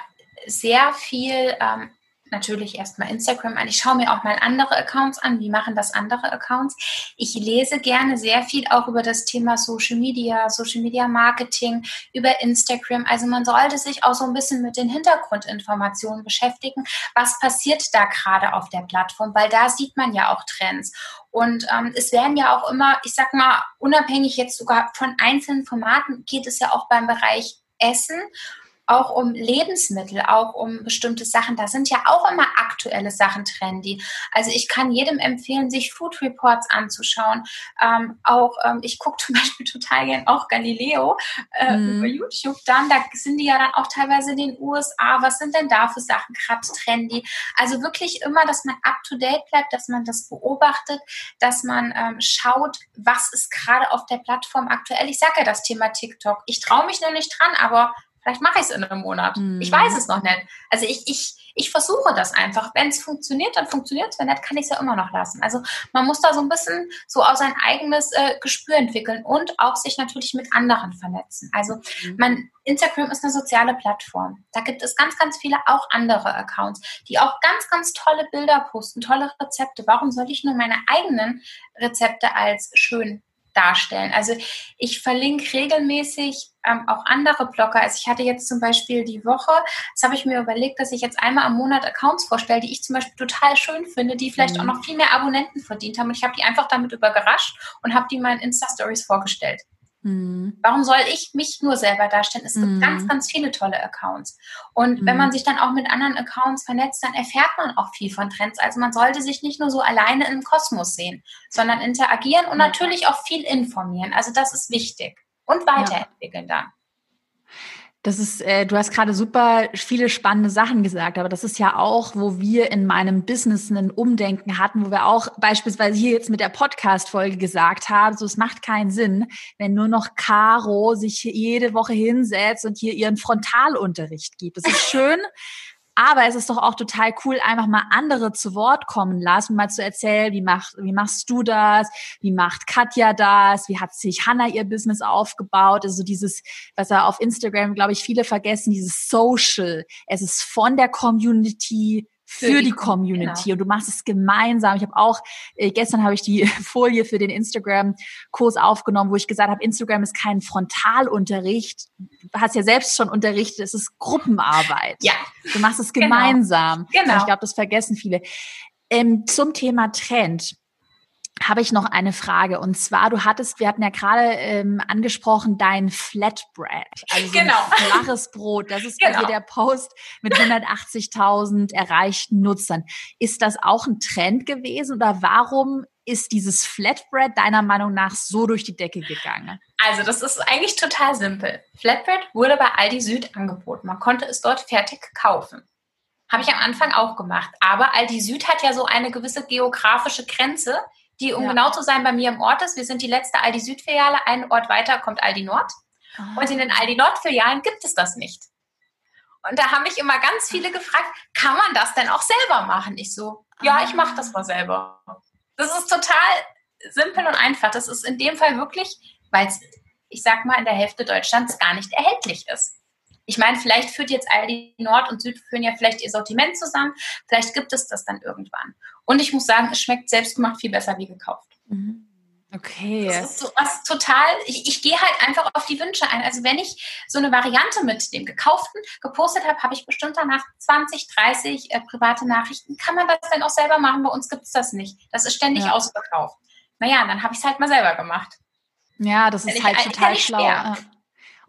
sehr viel ähm, natürlich erstmal Instagram an. Ich schaue mir auch mal andere Accounts an. Wie machen das andere Accounts? Ich lese gerne sehr viel auch über das Thema Social Media, Social Media Marketing, über Instagram. Also man sollte sich auch so ein bisschen mit den Hintergrundinformationen beschäftigen. Was passiert da gerade auf der Plattform? Weil da sieht man ja auch Trends. Und ähm, es werden ja auch immer, ich sag mal, unabhängig jetzt sogar von einzelnen Formaten, geht es ja auch beim Bereich Essen auch um Lebensmittel, auch um bestimmte Sachen. Da sind ja auch immer aktuelle Sachen trendy. Also ich kann jedem empfehlen, sich Food Reports anzuschauen. Ähm, auch ähm, ich gucke zum [laughs] Beispiel total gern auch Galileo äh, mm. über YouTube. Dann da sind die ja dann auch teilweise in den USA. Was sind denn da für Sachen gerade trendy? Also wirklich immer, dass man up to date bleibt, dass man das beobachtet, dass man ähm, schaut, was ist gerade auf der Plattform aktuell. Ich sage ja das Thema TikTok. Ich traue mich noch nicht dran, aber Vielleicht mache ich es in einem Monat. Mhm. Ich weiß es noch nicht. Also ich, ich, ich versuche das einfach. Wenn es funktioniert, dann funktioniert es. Wenn nicht, kann ich es ja immer noch lassen. Also man muss da so ein bisschen so auch sein eigenes äh, Gespür entwickeln und auch sich natürlich mit anderen vernetzen. Also mhm. man, Instagram ist eine soziale Plattform. Da gibt es ganz, ganz viele auch andere Accounts, die auch ganz, ganz tolle Bilder posten, tolle Rezepte. Warum soll ich nur meine eigenen Rezepte als schön darstellen. Also ich verlinke regelmäßig ähm, auch andere Blogger. Also ich hatte jetzt zum Beispiel die Woche, das habe ich mir überlegt, dass ich jetzt einmal am Monat Accounts vorstelle, die ich zum Beispiel total schön finde, die vielleicht mhm. auch noch viel mehr Abonnenten verdient haben. Und ich habe die einfach damit überrascht und habe die in Insta-Stories vorgestellt. Mhm. Warum soll ich mich nur selber darstellen? Es gibt mhm. ganz, ganz viele tolle Accounts. Und mhm. wenn man sich dann auch mit anderen Accounts vernetzt, dann erfährt man auch viel von Trends. Also man sollte sich nicht nur so alleine im Kosmos sehen, sondern interagieren und natürlich auch viel informieren. Also das ist wichtig. Und weiterentwickeln ja. dann. Das ist, äh, du hast gerade super viele spannende Sachen gesagt, aber das ist ja auch, wo wir in meinem Business ein Umdenken hatten, wo wir auch beispielsweise hier jetzt mit der Podcast-Folge gesagt haben, so es macht keinen Sinn, wenn nur noch Caro sich jede Woche hinsetzt und hier ihren Frontalunterricht gibt. Es ist [laughs] schön, aber es ist doch auch total cool, einfach mal andere zu Wort kommen lassen, mal zu erzählen, wie, macht, wie machst du das? Wie macht Katja das? Wie hat sich Hannah ihr Business aufgebaut? Also dieses, was er auf Instagram, glaube ich, viele vergessen, dieses Social. Es ist von der Community für, die, Community genau. und du machst es gemeinsam. Ich habe auch äh, gestern habe ich die [laughs] Folie für den Instagram Kurs aufgenommen, wo ich gesagt habe, Instagram ist kein Frontalunterricht. Du hast ja selbst schon unterrichtet, es ist Gruppenarbeit. Ja. Du machst es genau. gemeinsam. Genau. genau. Ich glaube, das vergessen viele. Ähm, zum Thema Trend habe ich noch eine Frage. Und zwar, du hattest, wir hatten ja gerade ähm, angesprochen, dein Flatbread. Also genau. ein [laughs] flaches Brot. Das ist genau. bei dir der Post mit 180.000 erreichten Nutzern. Ist das auch ein Trend gewesen oder warum ist dieses Flatbread deiner Meinung nach so durch die Decke gegangen? Also, das ist eigentlich total simpel. Flatbread wurde bei Aldi Süd angeboten. Man konnte es dort fertig kaufen. Habe ich am Anfang auch gemacht. Aber Aldi Süd hat ja so eine gewisse geografische Grenze, die, um ja. genau zu sein, bei mir im Ort ist. Wir sind die letzte Aldi Süd-Filiale. Einen Ort weiter kommt Aldi Nord. Oh. Und in den Aldi Nord-Filialen gibt es das nicht. Und da haben mich immer ganz viele gefragt, kann man das denn auch selber machen? Ich so, ja, ich mache das mal selber. Das ist total simpel und einfach. Das ist in dem Fall wirklich, weil es, ich sag mal, in der Hälfte Deutschlands gar nicht erhältlich ist. Ich meine, vielleicht führt jetzt Aldi Nord und Süd führen ja vielleicht ihr Sortiment zusammen. Vielleicht gibt es das dann irgendwann. Und ich muss sagen, es schmeckt selbstgemacht viel besser wie gekauft. Mhm. Okay. Das ist so was total, ich, ich gehe halt einfach auf die Wünsche ein. Also wenn ich so eine Variante mit dem Gekauften gepostet habe, habe ich bestimmt danach 20, 30 äh, private Nachrichten. Kann man das denn auch selber machen? Bei uns gibt es das nicht. Das ist ständig ja. ausverkauft. Naja, dann habe ich es halt mal selber gemacht. Ja, das ist Wenn halt ich, total schlau. Schwer.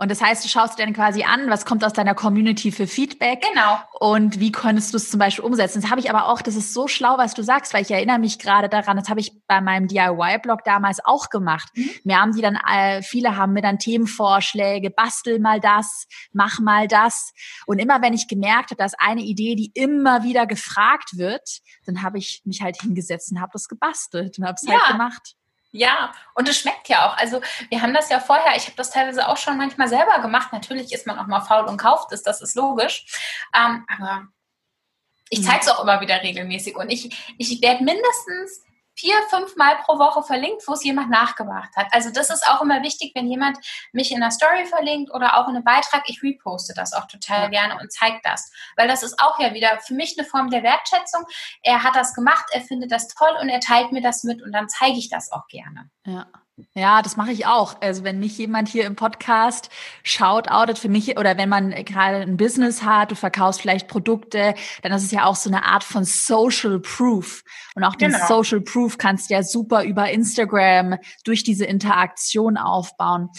Und das heißt, du schaust dir dann quasi an, was kommt aus deiner Community für Feedback. Genau. Und wie könntest du es zum Beispiel umsetzen? Das habe ich aber auch, das ist so schlau, was du sagst, weil ich erinnere mich gerade daran, das habe ich bei meinem DIY-Blog damals auch gemacht. Mhm. Mir haben die dann, äh, viele haben mir dann Themenvorschläge, bastel mal das, mach mal das. Und immer wenn ich gemerkt habe, dass eine Idee, die immer wieder gefragt wird, dann habe ich mich halt hingesetzt und habe das gebastelt und habe es halt ja. halt gemacht. Ja, und es schmeckt ja auch. Also wir haben das ja vorher, ich habe das teilweise auch schon manchmal selber gemacht. Natürlich ist man auch mal faul und kauft es, das ist logisch. Ähm, aber ich mhm. zeige es auch immer wieder regelmäßig. Und ich, ich werde mindestens vier, fünf Mal pro Woche verlinkt, wo es jemand nachgemacht hat. Also das ist auch immer wichtig, wenn jemand mich in einer Story verlinkt oder auch in einem Beitrag. Ich reposte das auch total ja. gerne und zeige das. Weil das ist auch ja wieder für mich eine Form der Wertschätzung. Er hat das gemacht, er findet das toll und er teilt mir das mit und dann zeige ich das auch gerne. Ja. Ja, das mache ich auch. Also wenn mich jemand hier im Podcast shoutoutet für mich oder wenn man gerade ein Business hat, du verkaufst vielleicht Produkte, dann ist es ja auch so eine Art von Social Proof. Und auch den genau. Social Proof kannst du ja super über Instagram durch diese Interaktion aufbauen.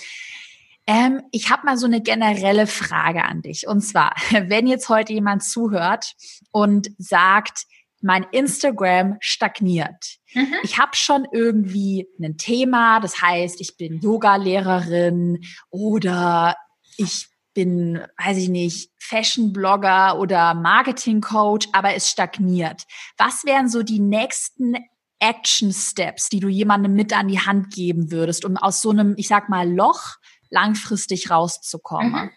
Ähm, ich habe mal so eine generelle Frage an dich. Und zwar, [laughs] wenn jetzt heute jemand zuhört und sagt, mein Instagram stagniert. Mhm. Ich habe schon irgendwie ein Thema, das heißt, ich bin Yoga-Lehrerin oder ich bin, weiß ich nicht, Fashion-Blogger oder Marketing-Coach, aber es stagniert. Was wären so die nächsten Action Steps, die du jemandem mit an die Hand geben würdest, um aus so einem, ich sag mal, Loch langfristig rauszukommen? Mhm.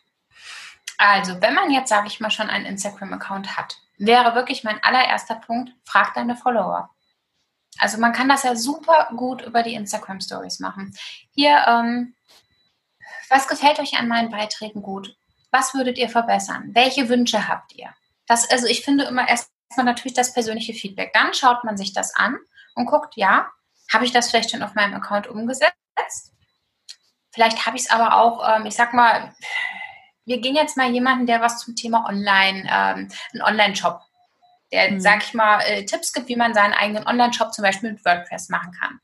Also, wenn man jetzt, sage ich mal, schon einen Instagram-Account hat, wäre wirklich mein allererster Punkt, frag deine Follower. Also man kann das ja super gut über die Instagram Stories machen. Hier, ähm, was gefällt euch an meinen Beiträgen gut? Was würdet ihr verbessern? Welche Wünsche habt ihr? Das, also ich finde immer erstmal natürlich das persönliche Feedback. Dann schaut man sich das an und guckt, ja, habe ich das vielleicht schon auf meinem Account umgesetzt? Vielleicht habe ich es aber auch, ähm, ich sag mal, wir gehen jetzt mal jemanden, der was zum Thema Online, ähm, einen Online-Shop, der, mhm. sag ich mal, äh, Tipps gibt, wie man seinen eigenen Online-Shop zum Beispiel mit WordPress machen kann.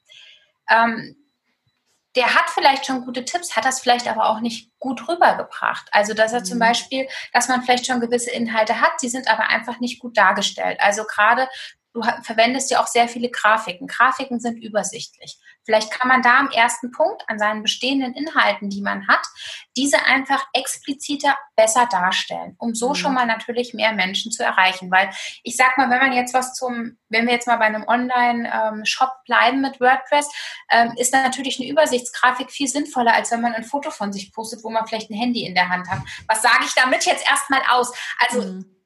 Ähm, der hat vielleicht schon gute Tipps, hat das vielleicht aber auch nicht gut rübergebracht. Also, dass er mhm. zum Beispiel, dass man vielleicht schon gewisse Inhalte hat, sie sind aber einfach nicht gut dargestellt. Also gerade du verwendest ja auch sehr viele Grafiken. Grafiken sind übersichtlich. Vielleicht kann man da am ersten Punkt an seinen bestehenden Inhalten, die man hat, diese einfach expliziter besser darstellen, um so mhm. schon mal natürlich mehr Menschen zu erreichen. Weil ich sag mal, wenn man jetzt was zum, wenn wir jetzt mal bei einem Online-Shop ähm, bleiben mit WordPress, ähm, ist natürlich eine Übersichtsgrafik viel sinnvoller, als wenn man ein Foto von sich postet, wo man vielleicht ein Handy in der Hand hat. Was sage ich damit jetzt erstmal aus? Also mhm.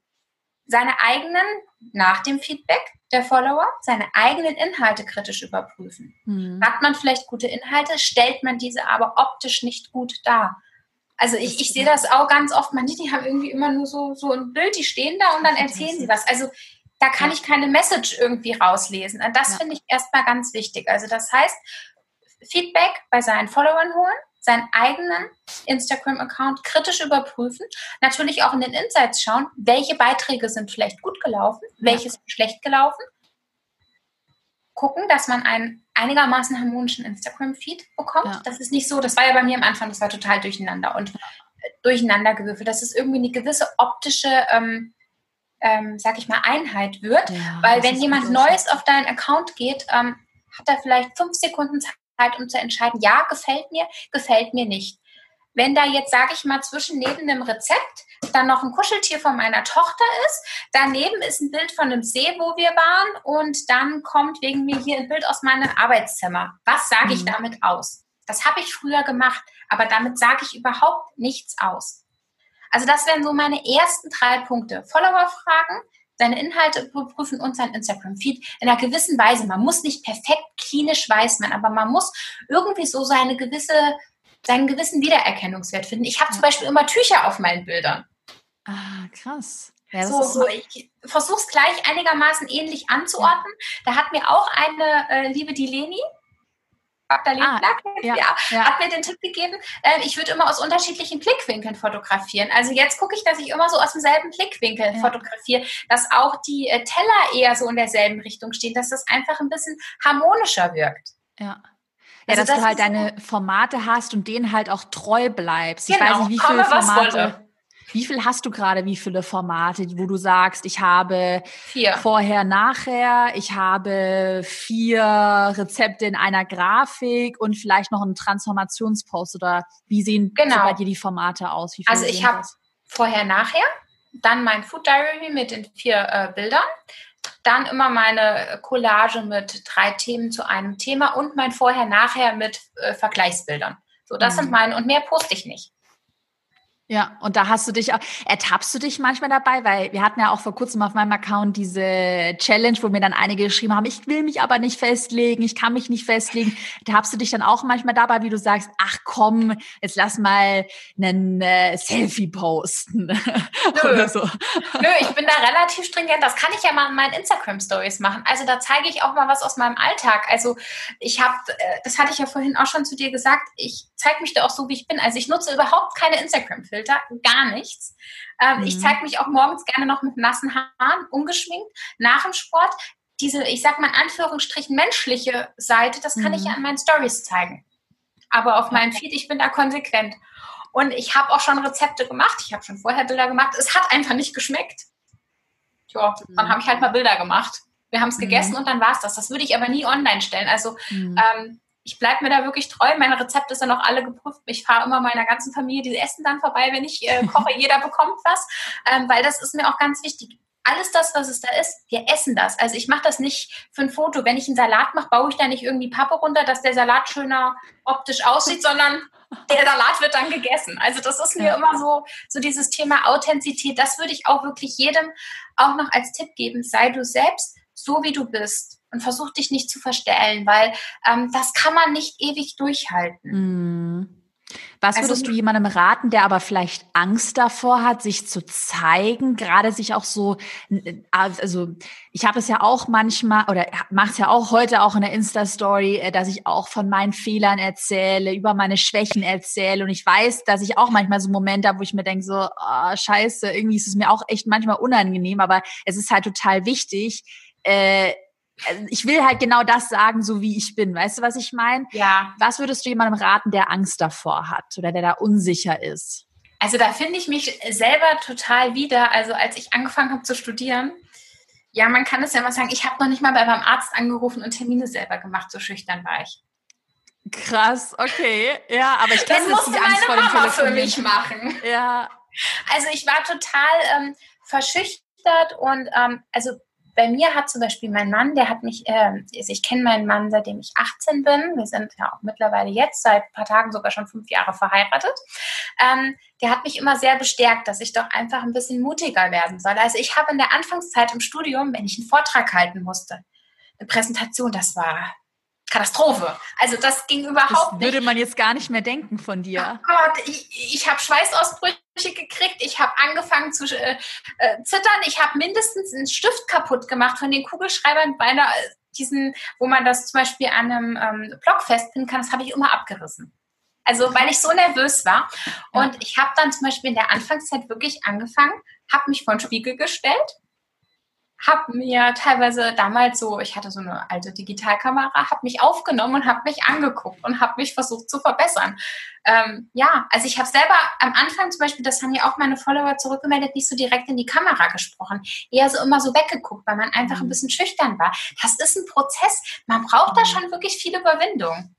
Seine eigenen nach dem Feedback der Follower seine eigenen Inhalte kritisch überprüfen. Mhm. Hat man vielleicht gute Inhalte, stellt man diese aber optisch nicht gut dar. Also ich, ich sehe das auch ganz oft, manche, die haben irgendwie immer nur so, so ein Bild, die stehen da und dann erzählen sie was. Also da kann ich keine Message irgendwie rauslesen. Und das ja. finde ich erstmal ganz wichtig. Also das heißt, Feedback bei seinen Followern holen, seinen eigenen Instagram-Account kritisch überprüfen, natürlich auch in den Insights schauen, welche Beiträge sind vielleicht gut gelaufen, welche sind schlecht gelaufen. Gucken, dass man einen einigermaßen harmonischen Instagram-Feed bekommt. Ja. Das ist nicht so, das war ja bei mir am Anfang, das war total durcheinander und durcheinander gewürfelt, dass es irgendwie eine gewisse optische, ähm, ähm, sag ich mal, Einheit wird. Ja, Weil wenn jemand Neues auf deinen Account geht, ähm, hat er vielleicht fünf Sekunden Zeit, um zu entscheiden, ja, gefällt mir, gefällt mir nicht. Wenn da jetzt, sage ich mal, zwischen neben dem Rezept dann noch ein Kuscheltier von meiner Tochter ist, daneben ist ein Bild von einem See, wo wir waren und dann kommt wegen mir hier ein Bild aus meinem Arbeitszimmer. Was sage ich mhm. damit aus? Das habe ich früher gemacht, aber damit sage ich überhaupt nichts aus. Also das wären so meine ersten drei Punkte. Follower-Fragen, seine Inhalte prüfen und sein Instagram-Feed in einer gewissen Weise. Man muss nicht perfekt klinisch weiß man, aber man muss irgendwie so seine gewisse seinen gewissen Wiedererkennungswert finden. Ich habe zum Beispiel immer Tücher auf meinen Bildern. Ah, krass. Ja, so, so, ich versuche es gleich einigermaßen ähnlich anzuordnen. Ja. Da hat mir auch eine äh, liebe die Leni, Dr. Ah, ja, ja, hat mir den Tipp gegeben, äh, ich würde immer aus unterschiedlichen Blickwinkeln fotografieren. Also jetzt gucke ich, dass ich immer so aus demselben Blickwinkel ja. fotografiere, dass auch die äh, Teller eher so in derselben Richtung stehen, dass das einfach ein bisschen harmonischer wirkt. Ja. Ja, also dass das du halt deine Formate hast und denen halt auch treu bleibst. Genau, ich weiß nicht, wie viele Formate. Wie viel hast du gerade, wie viele Formate, wo du sagst, ich habe vier. vorher, nachher, ich habe vier Rezepte in einer Grafik und vielleicht noch einen Transformationspost oder wie sehen genau. so bei dir die Formate aus? also ich habe vorher, nachher, dann mein Food Diary mit den vier äh, Bildern, dann immer meine Collage mit drei Themen zu einem Thema und mein Vorher-Nachher mit äh, Vergleichsbildern. So, das mhm. sind meine und mehr poste ich nicht. Ja, und da hast du dich auch, ertappst du dich manchmal dabei, weil wir hatten ja auch vor kurzem auf meinem Account diese Challenge, wo mir dann einige geschrieben haben, ich will mich aber nicht festlegen, ich kann mich nicht festlegen. Ertappst du dich dann auch manchmal dabei, wie du sagst, ach komm, jetzt lass mal einen äh, Selfie posten. [laughs] Nö. so. Nö, ich bin da relativ stringent. Das kann ich ja mal in meinen Instagram-Stories machen. Also da zeige ich auch mal was aus meinem Alltag. Also ich habe, äh, das hatte ich ja vorhin auch schon zu dir gesagt, ich zeige mich da auch so, wie ich bin. Also ich nutze überhaupt keine Instagram-Filter, gar nichts. Ähm, mhm. Ich zeige mich auch morgens gerne noch mit nassen Haaren, ungeschminkt, nach dem Sport. Diese, ich sag mal in Anführungsstrichen, menschliche Seite, das kann mhm. ich ja an meinen Stories zeigen. Aber auf meinem Feed, ich bin da konsequent. Und ich habe auch schon Rezepte gemacht. Ich habe schon vorher Bilder gemacht. Es hat einfach nicht geschmeckt. Ja, mhm. dann habe ich halt mal Bilder gemacht. Wir haben es gegessen mhm. und dann war es das. Das würde ich aber nie online stellen. Also mhm. ähm, ich bleibe mir da wirklich treu. Meine Rezepte sind auch alle geprüft. Ich fahre immer meiner ganzen Familie, die essen dann vorbei, wenn ich äh, koche. [laughs] Jeder bekommt was, ähm, weil das ist mir auch ganz wichtig. Alles das, was es da ist, wir essen das. Also ich mache das nicht für ein Foto. Wenn ich einen Salat mache, baue ich da nicht irgendwie Pappe runter, dass der Salat schöner optisch aussieht, sondern der Salat wird dann gegessen. Also das ist mir immer so, so dieses Thema Authentizität. Das würde ich auch wirklich jedem auch noch als Tipp geben. Sei du selbst, so wie du bist und versuch dich nicht zu verstellen, weil ähm, das kann man nicht ewig durchhalten. Mm. Was würdest also, du jemandem raten, der aber vielleicht Angst davor hat, sich zu zeigen, gerade sich auch so, also ich habe es ja auch manchmal oder mache es ja auch heute auch in der Insta-Story, äh, dass ich auch von meinen Fehlern erzähle, über meine Schwächen erzähle und ich weiß, dass ich auch manchmal so Momente habe, wo ich mir denke so, oh, scheiße, irgendwie ist es mir auch echt manchmal unangenehm, aber es ist halt total wichtig, äh, also ich will halt genau das sagen, so wie ich bin. Weißt du, was ich meine? Ja. Was würdest du jemandem raten, der Angst davor hat oder der da unsicher ist? Also da finde ich mich selber total wieder. Also als ich angefangen habe zu studieren, ja, man kann es ja mal sagen, ich habe noch nicht mal bei meinem Arzt angerufen und Termine selber gemacht, so schüchtern war ich. Krass, okay. Ja, aber ich kenne das, das die Angst vor dem Mama für mich machen. Ja. Also ich war total ähm, verschüchtert und ähm, also bei mir hat zum Beispiel mein Mann, der hat mich, äh, ich kenne meinen Mann seitdem ich 18 bin. Wir sind ja auch mittlerweile jetzt seit ein paar Tagen sogar schon fünf Jahre verheiratet. Ähm, der hat mich immer sehr bestärkt, dass ich doch einfach ein bisschen mutiger werden soll. Also ich habe in der Anfangszeit im Studium, wenn ich einen Vortrag halten musste, eine Präsentation, das war Katastrophe. Also das ging überhaupt das nicht. Würde man jetzt gar nicht mehr denken von dir. Oh Gott, ich, ich habe Schweißausbrüche gekriegt. Ich habe angefangen zu äh, äh, zittern. Ich habe mindestens einen Stift kaputt gemacht von den Kugelschreibern bei einer, äh, diesen, wo man das zum Beispiel an einem ähm, Block festpinnen kann. Das habe ich immer abgerissen. Also weil ich so nervös war. Und ich habe dann zum Beispiel in der Anfangszeit wirklich angefangen, habe mich vor den Spiegel gestellt habe mir teilweise damals so, ich hatte so eine alte Digitalkamera, habe mich aufgenommen und habe mich angeguckt und habe mich versucht zu verbessern. Ähm, ja, also ich habe selber am Anfang zum Beispiel, das haben ja auch meine Follower zurückgemeldet, nicht so direkt in die Kamera gesprochen, eher so immer so weggeguckt, weil man einfach ein mhm. bisschen schüchtern war. Das ist ein Prozess. Man braucht da mhm. schon wirklich viel Überwindung.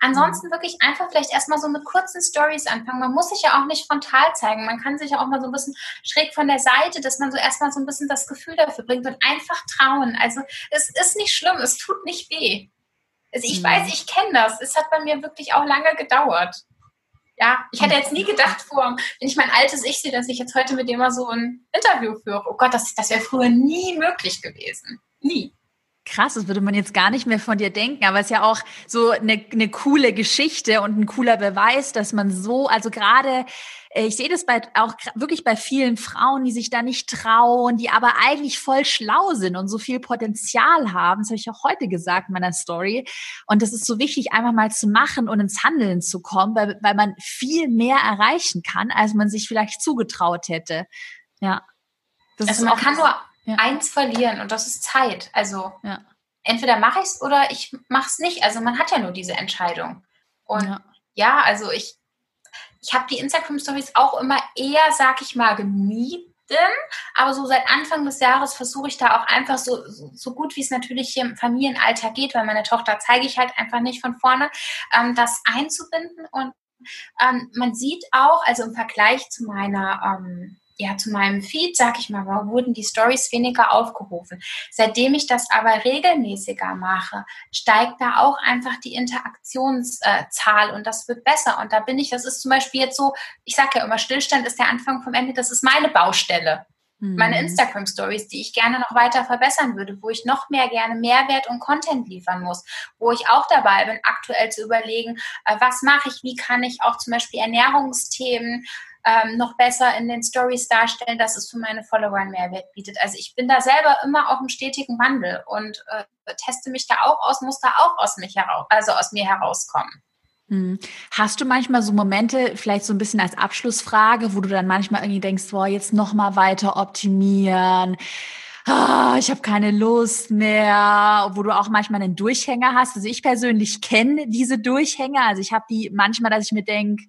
Ansonsten mhm. wirklich einfach vielleicht erstmal so mit kurzen Stories anfangen. Man muss sich ja auch nicht frontal zeigen. Man kann sich ja auch mal so ein bisschen schräg von der Seite, dass man so erstmal so ein bisschen das Gefühl dafür bringt und einfach trauen. Also es ist nicht schlimm, es tut nicht weh. Also ich mhm. weiß, ich kenne das. Es hat bei mir wirklich auch lange gedauert. Ja, ich hätte jetzt nie gedacht [laughs] vor, wenn ich mein altes Ich sehe, dass ich jetzt heute mit dem mal so ein Interview führe. Oh Gott, das, das wäre früher nie möglich gewesen. Nie. Krass, das würde man jetzt gar nicht mehr von dir denken, aber es ist ja auch so eine, eine coole Geschichte und ein cooler Beweis, dass man so, also gerade, äh, ich sehe das bei auch wirklich bei vielen Frauen, die sich da nicht trauen, die aber eigentlich voll schlau sind und so viel Potenzial haben. Das habe ich auch heute gesagt in meiner Story. Und das ist so wichtig, einfach mal zu machen und ins Handeln zu kommen, weil, weil man viel mehr erreichen kann, als man sich vielleicht zugetraut hätte. Ja. Das also man kann nur ja. eins verlieren und das ist Zeit. Also ja. entweder mache ich es oder ich mache es nicht. Also man hat ja nur diese Entscheidung. Und ja, ja also ich, ich habe die Instagram-Stories auch immer eher, sag ich mal, gemieden. Aber so seit Anfang des Jahres versuche ich da auch einfach so, so, so, gut wie es natürlich hier im Familienalltag geht, weil meine Tochter zeige ich halt einfach nicht von vorne, ähm, das einzubinden. Und ähm, man sieht auch, also im Vergleich zu meiner ähm, ja, zu meinem Feed, sag ich mal, wurden die Stories weniger aufgerufen. Seitdem ich das aber regelmäßiger mache, steigt da auch einfach die Interaktionszahl und das wird besser. Und da bin ich, das ist zum Beispiel jetzt so, ich sage ja immer, Stillstand ist der Anfang vom Ende, das ist meine Baustelle. Meine mhm. Instagram Stories, die ich gerne noch weiter verbessern würde, wo ich noch mehr gerne Mehrwert und Content liefern muss, wo ich auch dabei bin, aktuell zu überlegen, äh, was mache ich, wie kann ich auch zum Beispiel Ernährungsthemen ähm, noch besser in den Stories darstellen, dass es für meine Follower einen Mehrwert bietet. Also ich bin da selber immer auch im stetigen Wandel und äh, teste mich da auch aus, muss da auch aus mich heraus, also aus mir herauskommen. Hm. Hast du manchmal so Momente, vielleicht so ein bisschen als Abschlussfrage, wo du dann manchmal irgendwie denkst, boah, jetzt noch mal weiter optimieren, ah, ich habe keine Lust mehr, wo du auch manchmal einen Durchhänger hast. Also ich persönlich kenne diese Durchhänger. Also ich habe die manchmal, dass ich mir denke,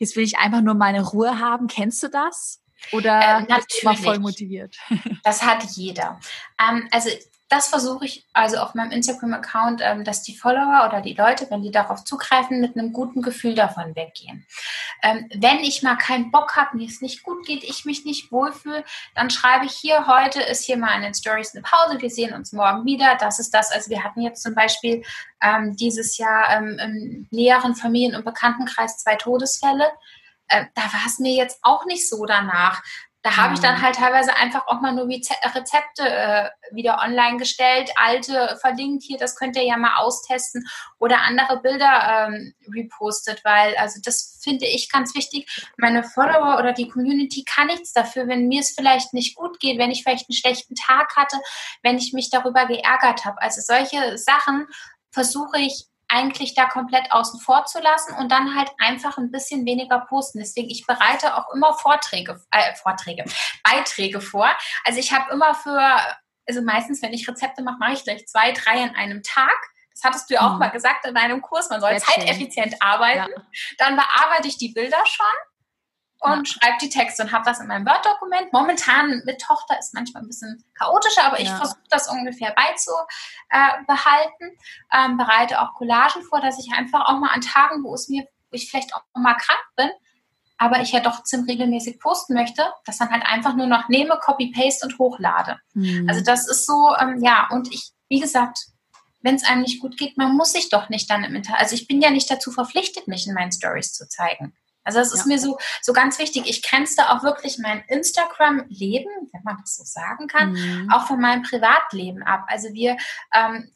jetzt will ich einfach nur meine Ruhe haben. Kennst du das? Oder äh, bist du mal voll motiviert? [laughs] Das hat jeder. Ähm, also das versuche ich also auf meinem Instagram-Account, ähm, dass die Follower oder die Leute, wenn die darauf zugreifen, mit einem guten Gefühl davon weggehen. Ähm, wenn ich mal keinen Bock habe, mir es nicht gut geht, ich mich nicht wohlfühle, dann schreibe ich hier, heute ist hier mal in den Stories eine Pause, wir sehen uns morgen wieder. Das ist das. Also wir hatten jetzt zum Beispiel ähm, dieses Jahr ähm, im näheren Familien- und Bekanntenkreis zwei Todesfälle. Äh, da war es mir jetzt auch nicht so danach. Da habe ich dann mhm. halt teilweise einfach auch mal nur Rezepte äh, wieder online gestellt, alte verlinkt hier, das könnt ihr ja mal austesten oder andere Bilder ähm, repostet, weil also das finde ich ganz wichtig. Meine Follower oder die Community kann nichts dafür, wenn mir es vielleicht nicht gut geht, wenn ich vielleicht einen schlechten Tag hatte, wenn ich mich darüber geärgert habe. Also solche Sachen versuche ich eigentlich da komplett außen vor zu lassen und dann halt einfach ein bisschen weniger posten. Deswegen, ich bereite auch immer Vorträge, äh, Vorträge, Beiträge vor. Also ich habe immer für, also meistens, wenn ich Rezepte mache, mache ich gleich zwei, drei an einem Tag. Das hattest du ja auch mhm. mal gesagt in deinem Kurs, man soll zeiteffizient arbeiten. Ja. Dann bearbeite ich die Bilder schon und ja. schreibe die Texte und habe das in meinem Word-Dokument. Momentan mit Tochter ist manchmal ein bisschen chaotischer, aber ja. ich versuche das ungefähr beizubehalten. Ähm, bereite auch Collagen vor, dass ich einfach auch mal an Tagen, wo es mir, wo ich vielleicht auch mal krank bin, aber ich ja doch ziemlich regelmäßig posten möchte, das dann halt einfach nur noch nehme, copy-paste und hochlade. Mhm. Also das ist so, ähm, ja, und ich, wie gesagt, wenn es einem nicht gut geht, man muss sich doch nicht dann im Internet, also ich bin ja nicht dazu verpflichtet, mich in meinen Stories zu zeigen. Also das ist ja. mir so, so ganz wichtig. Ich grenze auch wirklich mein Instagram-Leben, wenn man das so sagen kann, mhm. auch von meinem Privatleben ab. Also wir, ähm,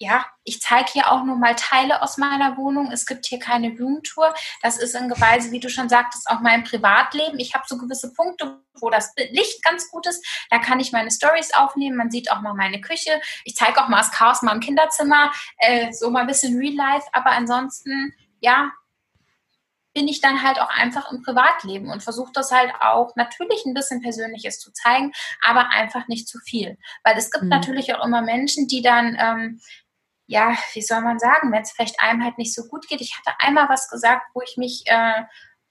ja, ich zeige hier auch nur mal Teile aus meiner Wohnung. Es gibt hier keine Blumentour. Das ist in Weise, wie du schon sagtest, auch mein Privatleben. Ich habe so gewisse Punkte, wo das Licht ganz gut ist. Da kann ich meine Stories aufnehmen. Man sieht auch mal meine Küche. Ich zeige auch mal das Chaos mal im Kinderzimmer. Äh, so mal ein bisschen Real Life. Aber ansonsten, ja, bin ich dann halt auch einfach im Privatleben und versuche das halt auch natürlich ein bisschen Persönliches zu zeigen, aber einfach nicht zu viel. Weil es gibt mhm. natürlich auch immer Menschen, die dann, ähm, ja, wie soll man sagen, wenn es vielleicht einem halt nicht so gut geht. Ich hatte einmal was gesagt, wo ich mich äh,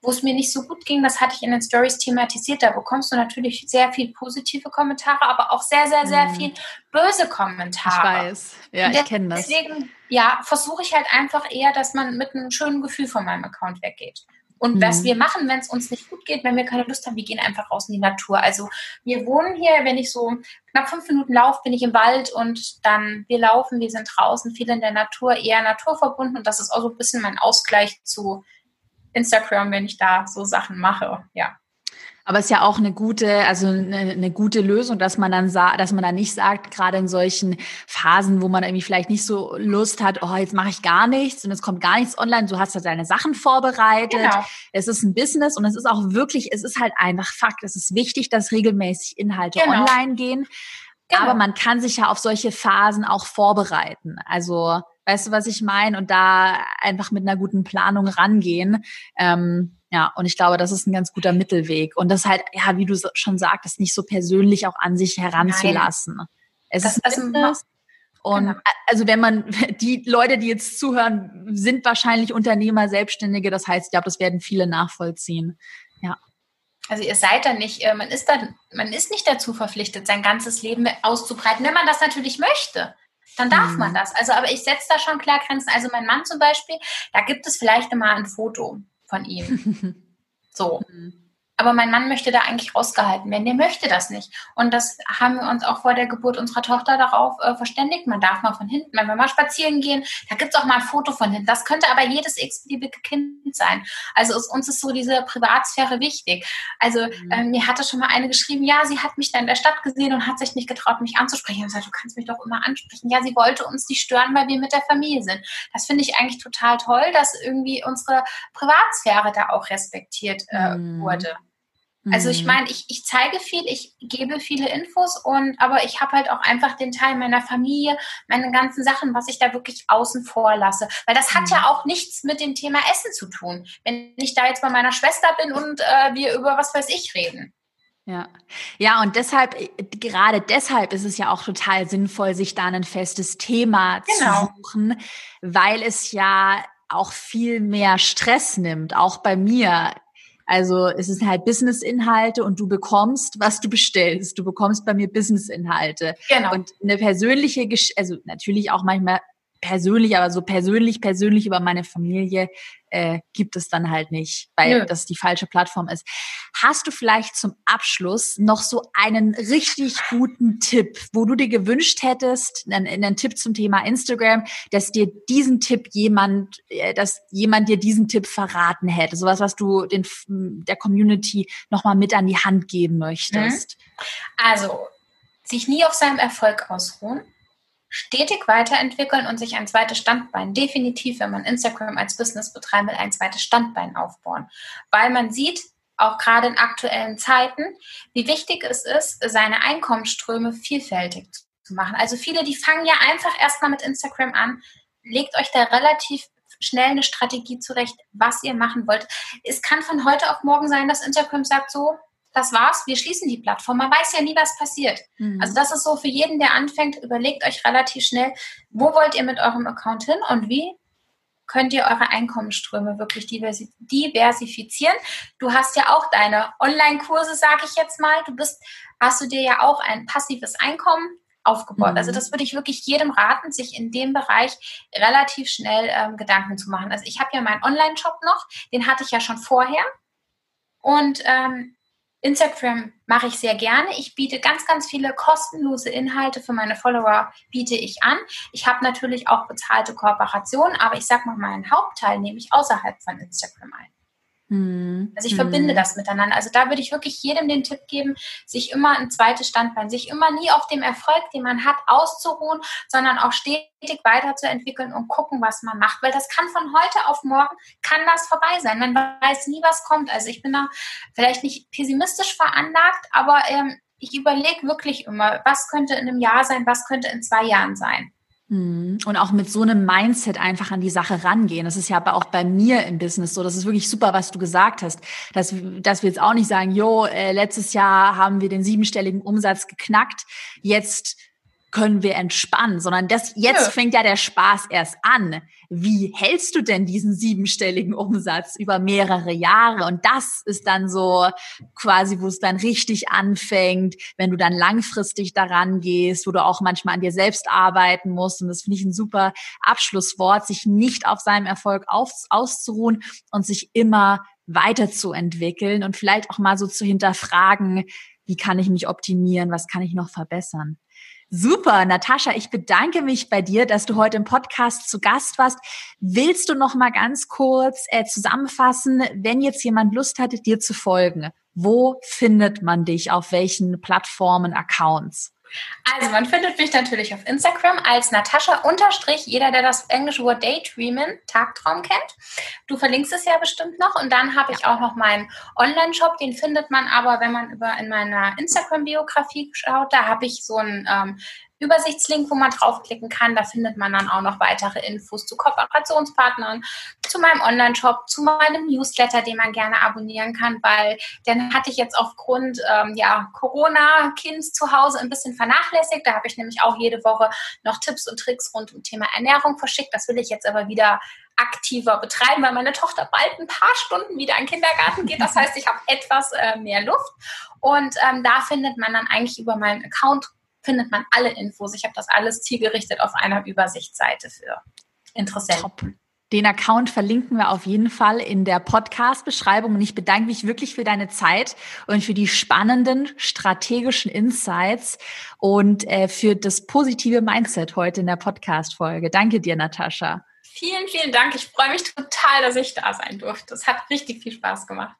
wo es mir nicht so gut ging, das hatte ich in den Stories thematisiert. Da bekommst du natürlich sehr viel positive Kommentare, aber auch sehr, sehr, sehr mhm. viel böse Kommentare. Ich weiß, ja, ich kenne das. Deswegen, ja, versuche ich halt einfach eher, dass man mit einem schönen Gefühl von meinem Account weggeht. Und mhm. was wir machen, wenn es uns nicht gut geht, wenn wir keine Lust haben, wir gehen einfach raus in die Natur. Also wir wohnen hier, wenn ich so knapp fünf Minuten laufe, bin ich im Wald und dann wir laufen, wir sind draußen, viel in der Natur, eher naturverbunden und das ist auch so ein bisschen mein Ausgleich zu Instagram, wenn ich da so Sachen mache, ja. Aber es ist ja auch eine gute, also eine, eine gute Lösung, dass man dann dass man dann nicht sagt, gerade in solchen Phasen, wo man irgendwie vielleicht nicht so Lust hat, oh, jetzt mache ich gar nichts und es kommt gar nichts online, du hast halt deine Sachen vorbereitet. Genau. Es ist ein Business und es ist auch wirklich, es ist halt einfach Fakt. Es ist wichtig, dass regelmäßig Inhalte genau. online gehen. Genau. Aber man kann sich ja auf solche Phasen auch vorbereiten. Also Weißt du, was ich meine? Und da einfach mit einer guten Planung rangehen. Ähm, ja, und ich glaube, das ist ein ganz guter Mittelweg. Und das halt, ja, wie du schon sagtest, nicht so persönlich auch an sich heranzulassen. Nein. Es das, ist also, Business. Und genau. also wenn man, [laughs] die Leute, die jetzt zuhören, sind wahrscheinlich Unternehmer, Selbstständige. Das heißt, ich glaube, das werden viele nachvollziehen. Ja. Also ihr seid da nicht, äh, man ist da, man ist nicht dazu verpflichtet, sein ganzes Leben auszubreiten, wenn man das natürlich möchte dann darf mhm. man das. Also, aber ich setze da schon klar Grenzen. Also mein Mann zum Beispiel, da gibt es vielleicht immer ein Foto von ihm. [laughs] so. Mhm. Aber mein Mann möchte da eigentlich rausgehalten werden. Der möchte das nicht. Und das haben wir uns auch vor der Geburt unserer Tochter darauf äh, verständigt. Man darf mal von hinten, wenn wir mal spazieren gehen, da gibt es auch mal ein Foto von hinten. Das könnte aber jedes x-beliebige Kind sein. Also es, uns ist so diese Privatsphäre wichtig. Also mhm. äh, mir hatte schon mal eine geschrieben, ja, sie hat mich da in der Stadt gesehen und hat sich nicht getraut, mich anzusprechen. Und gesagt, du kannst mich doch immer ansprechen. Ja, sie wollte uns nicht stören, weil wir mit der Familie sind. Das finde ich eigentlich total toll, dass irgendwie unsere Privatsphäre da auch respektiert äh, mhm. wurde. Also ich mhm. meine, ich, ich zeige viel, ich gebe viele Infos und aber ich habe halt auch einfach den Teil meiner Familie, meine ganzen Sachen, was ich da wirklich außen vor lasse. Weil das hat ja mhm. auch nichts mit dem Thema Essen zu tun. Wenn ich da jetzt bei meiner Schwester bin und äh, wir über was weiß ich reden. Ja, ja, und deshalb, äh, gerade deshalb ist es ja auch total sinnvoll, sich da ein festes Thema genau. zu suchen, weil es ja auch viel mehr Stress nimmt, auch bei mir also es ist halt Business-Inhalte und du bekommst, was du bestellst. Du bekommst bei mir Business-Inhalte. Genau. Und eine persönliche, also natürlich auch manchmal persönlich, aber so persönlich, persönlich über meine Familie äh, gibt es dann halt nicht, weil Nö. das die falsche Plattform ist. Hast du vielleicht zum Abschluss noch so einen richtig guten Tipp, wo du dir gewünscht hättest, einen, einen Tipp zum Thema Instagram, dass dir diesen Tipp jemand, äh, dass jemand dir diesen Tipp verraten hätte, sowas, was du den der Community nochmal mit an die Hand geben möchtest? Mhm. Also sich nie auf seinem Erfolg ausruhen stetig weiterentwickeln und sich ein zweites Standbein, definitiv, wenn man Instagram als Business betreiben will, ein zweites Standbein aufbauen. Weil man sieht, auch gerade in aktuellen Zeiten, wie wichtig es ist, seine Einkommensströme vielfältig zu machen. Also viele, die fangen ja einfach erstmal mit Instagram an, legt euch da relativ schnell eine Strategie zurecht, was ihr machen wollt. Es kann von heute auf morgen sein, dass Instagram sagt so, das war's, wir schließen die Plattform. Man weiß ja nie, was passiert. Mhm. Also das ist so für jeden, der anfängt, überlegt euch relativ schnell, wo wollt ihr mit eurem Account hin und wie könnt ihr eure Einkommensströme wirklich diversifizieren. Du hast ja auch deine Online-Kurse, sage ich jetzt mal. Du bist, hast du dir ja auch ein passives Einkommen aufgebaut. Also mhm. Also das würde ich wirklich jedem raten, sich in dem Bereich relativ schnell ähm, Gedanken zu machen. Also ich habe ja meinen Online-Shop noch, den hatte ich ja schon vorher. Und ähm, Instagram mache ich sehr gerne. Ich biete ganz, ganz viele kostenlose Inhalte für meine Follower, biete ich an. Ich habe natürlich auch bezahlte Kooperationen, aber ich sage mal, meinen Hauptteil nehme ich außerhalb von Instagram ein. Mhm. Also ich mhm. verbinde das miteinander. Also da würde ich wirklich jedem den Tipp geben, sich immer ein zweites Standbein, sich immer nie auf dem Erfolg, den man hat, auszuruhen, sondern auch stetig weiterzuentwickeln und gucken, was man macht. Weil das kann von heute auf morgen, kann das vorbei sein. Man weiß nie, was kommt. Also ich bin da vielleicht nicht pessimistisch veranlagt, aber ähm, ich überlege wirklich immer, was könnte in einem Jahr sein, was könnte in zwei Jahren sein. Mhm. Und auch mit so einem Mindset einfach an die Sache rangehen. Das ist ja aber auch bei mir im Business so. Das ist wirklich super, was du gesagt hast. Dass, dass wir jetzt auch nicht sagen, jo, äh, letztes Jahr haben wir den siebenstelligen Umsatz geknackt. Jetzt können wir entspannen, sondern das, jetzt ja. fängt ja der Spaß erst an. Wie hältst du denn diesen siebenstelligen Umsatz über mehrere Jahre? Und das ist dann so quasi, wo es dann richtig anfängt, wenn du dann langfristig daran gehst, wo du auch manchmal an dir selbst arbeiten musst. Und das finde ich ein super Abschlusswort, sich nicht auf seinem Erfolg auf, auszuruhen und sich immer weiterzuentwickeln und vielleicht auch mal so zu hinterfragen, wie kann ich mich optimieren, was kann ich noch verbessern. Super, Natascha, ich bedanke mich bei dir, dass du heute im Podcast zu Gast warst. Willst du noch mal ganz kurz äh, zusammenfassen, wenn jetzt jemand Lust hatte, dir zu folgen? Wo findet man dich? Auf welchen Plattformen, Accounts? Also man findet mich natürlich auf Instagram als Natascha unterstrich, jeder, der das englische Wort Daydreamen, Tagtraum kennt. Du verlinkst es ja bestimmt noch. Und dann habe ich auch noch meinen Online-Shop, den findet man aber, wenn man über in meiner Instagram-Biografie schaut, da habe ich so ein ähm, Übersichtslink, wo man draufklicken kann. Da findet man dann auch noch weitere Infos zu Kooperationspartnern, zu meinem Online-Shop, zu meinem Newsletter, den man gerne abonnieren kann, weil den hatte ich jetzt aufgrund ähm, ja, Corona-Kind zu Hause ein bisschen vernachlässigt. Da habe ich nämlich auch jede Woche noch Tipps und Tricks rund um Thema Ernährung verschickt. Das will ich jetzt aber wieder aktiver betreiben, weil meine Tochter bald ein paar Stunden wieder in den Kindergarten geht. Das heißt, ich habe etwas äh, mehr Luft. Und ähm, da findet man dann eigentlich über meinen Account findet man alle Infos. Ich habe das alles zielgerichtet auf einer Übersichtsseite für Interessenten. Top. Den Account verlinken wir auf jeden Fall in der Podcast-Beschreibung. Und ich bedanke mich wirklich für deine Zeit und für die spannenden strategischen Insights und äh, für das positive Mindset heute in der Podcast-Folge. Danke dir, Natascha. Vielen, vielen Dank. Ich freue mich total, dass ich da sein durfte. Es hat richtig viel Spaß gemacht.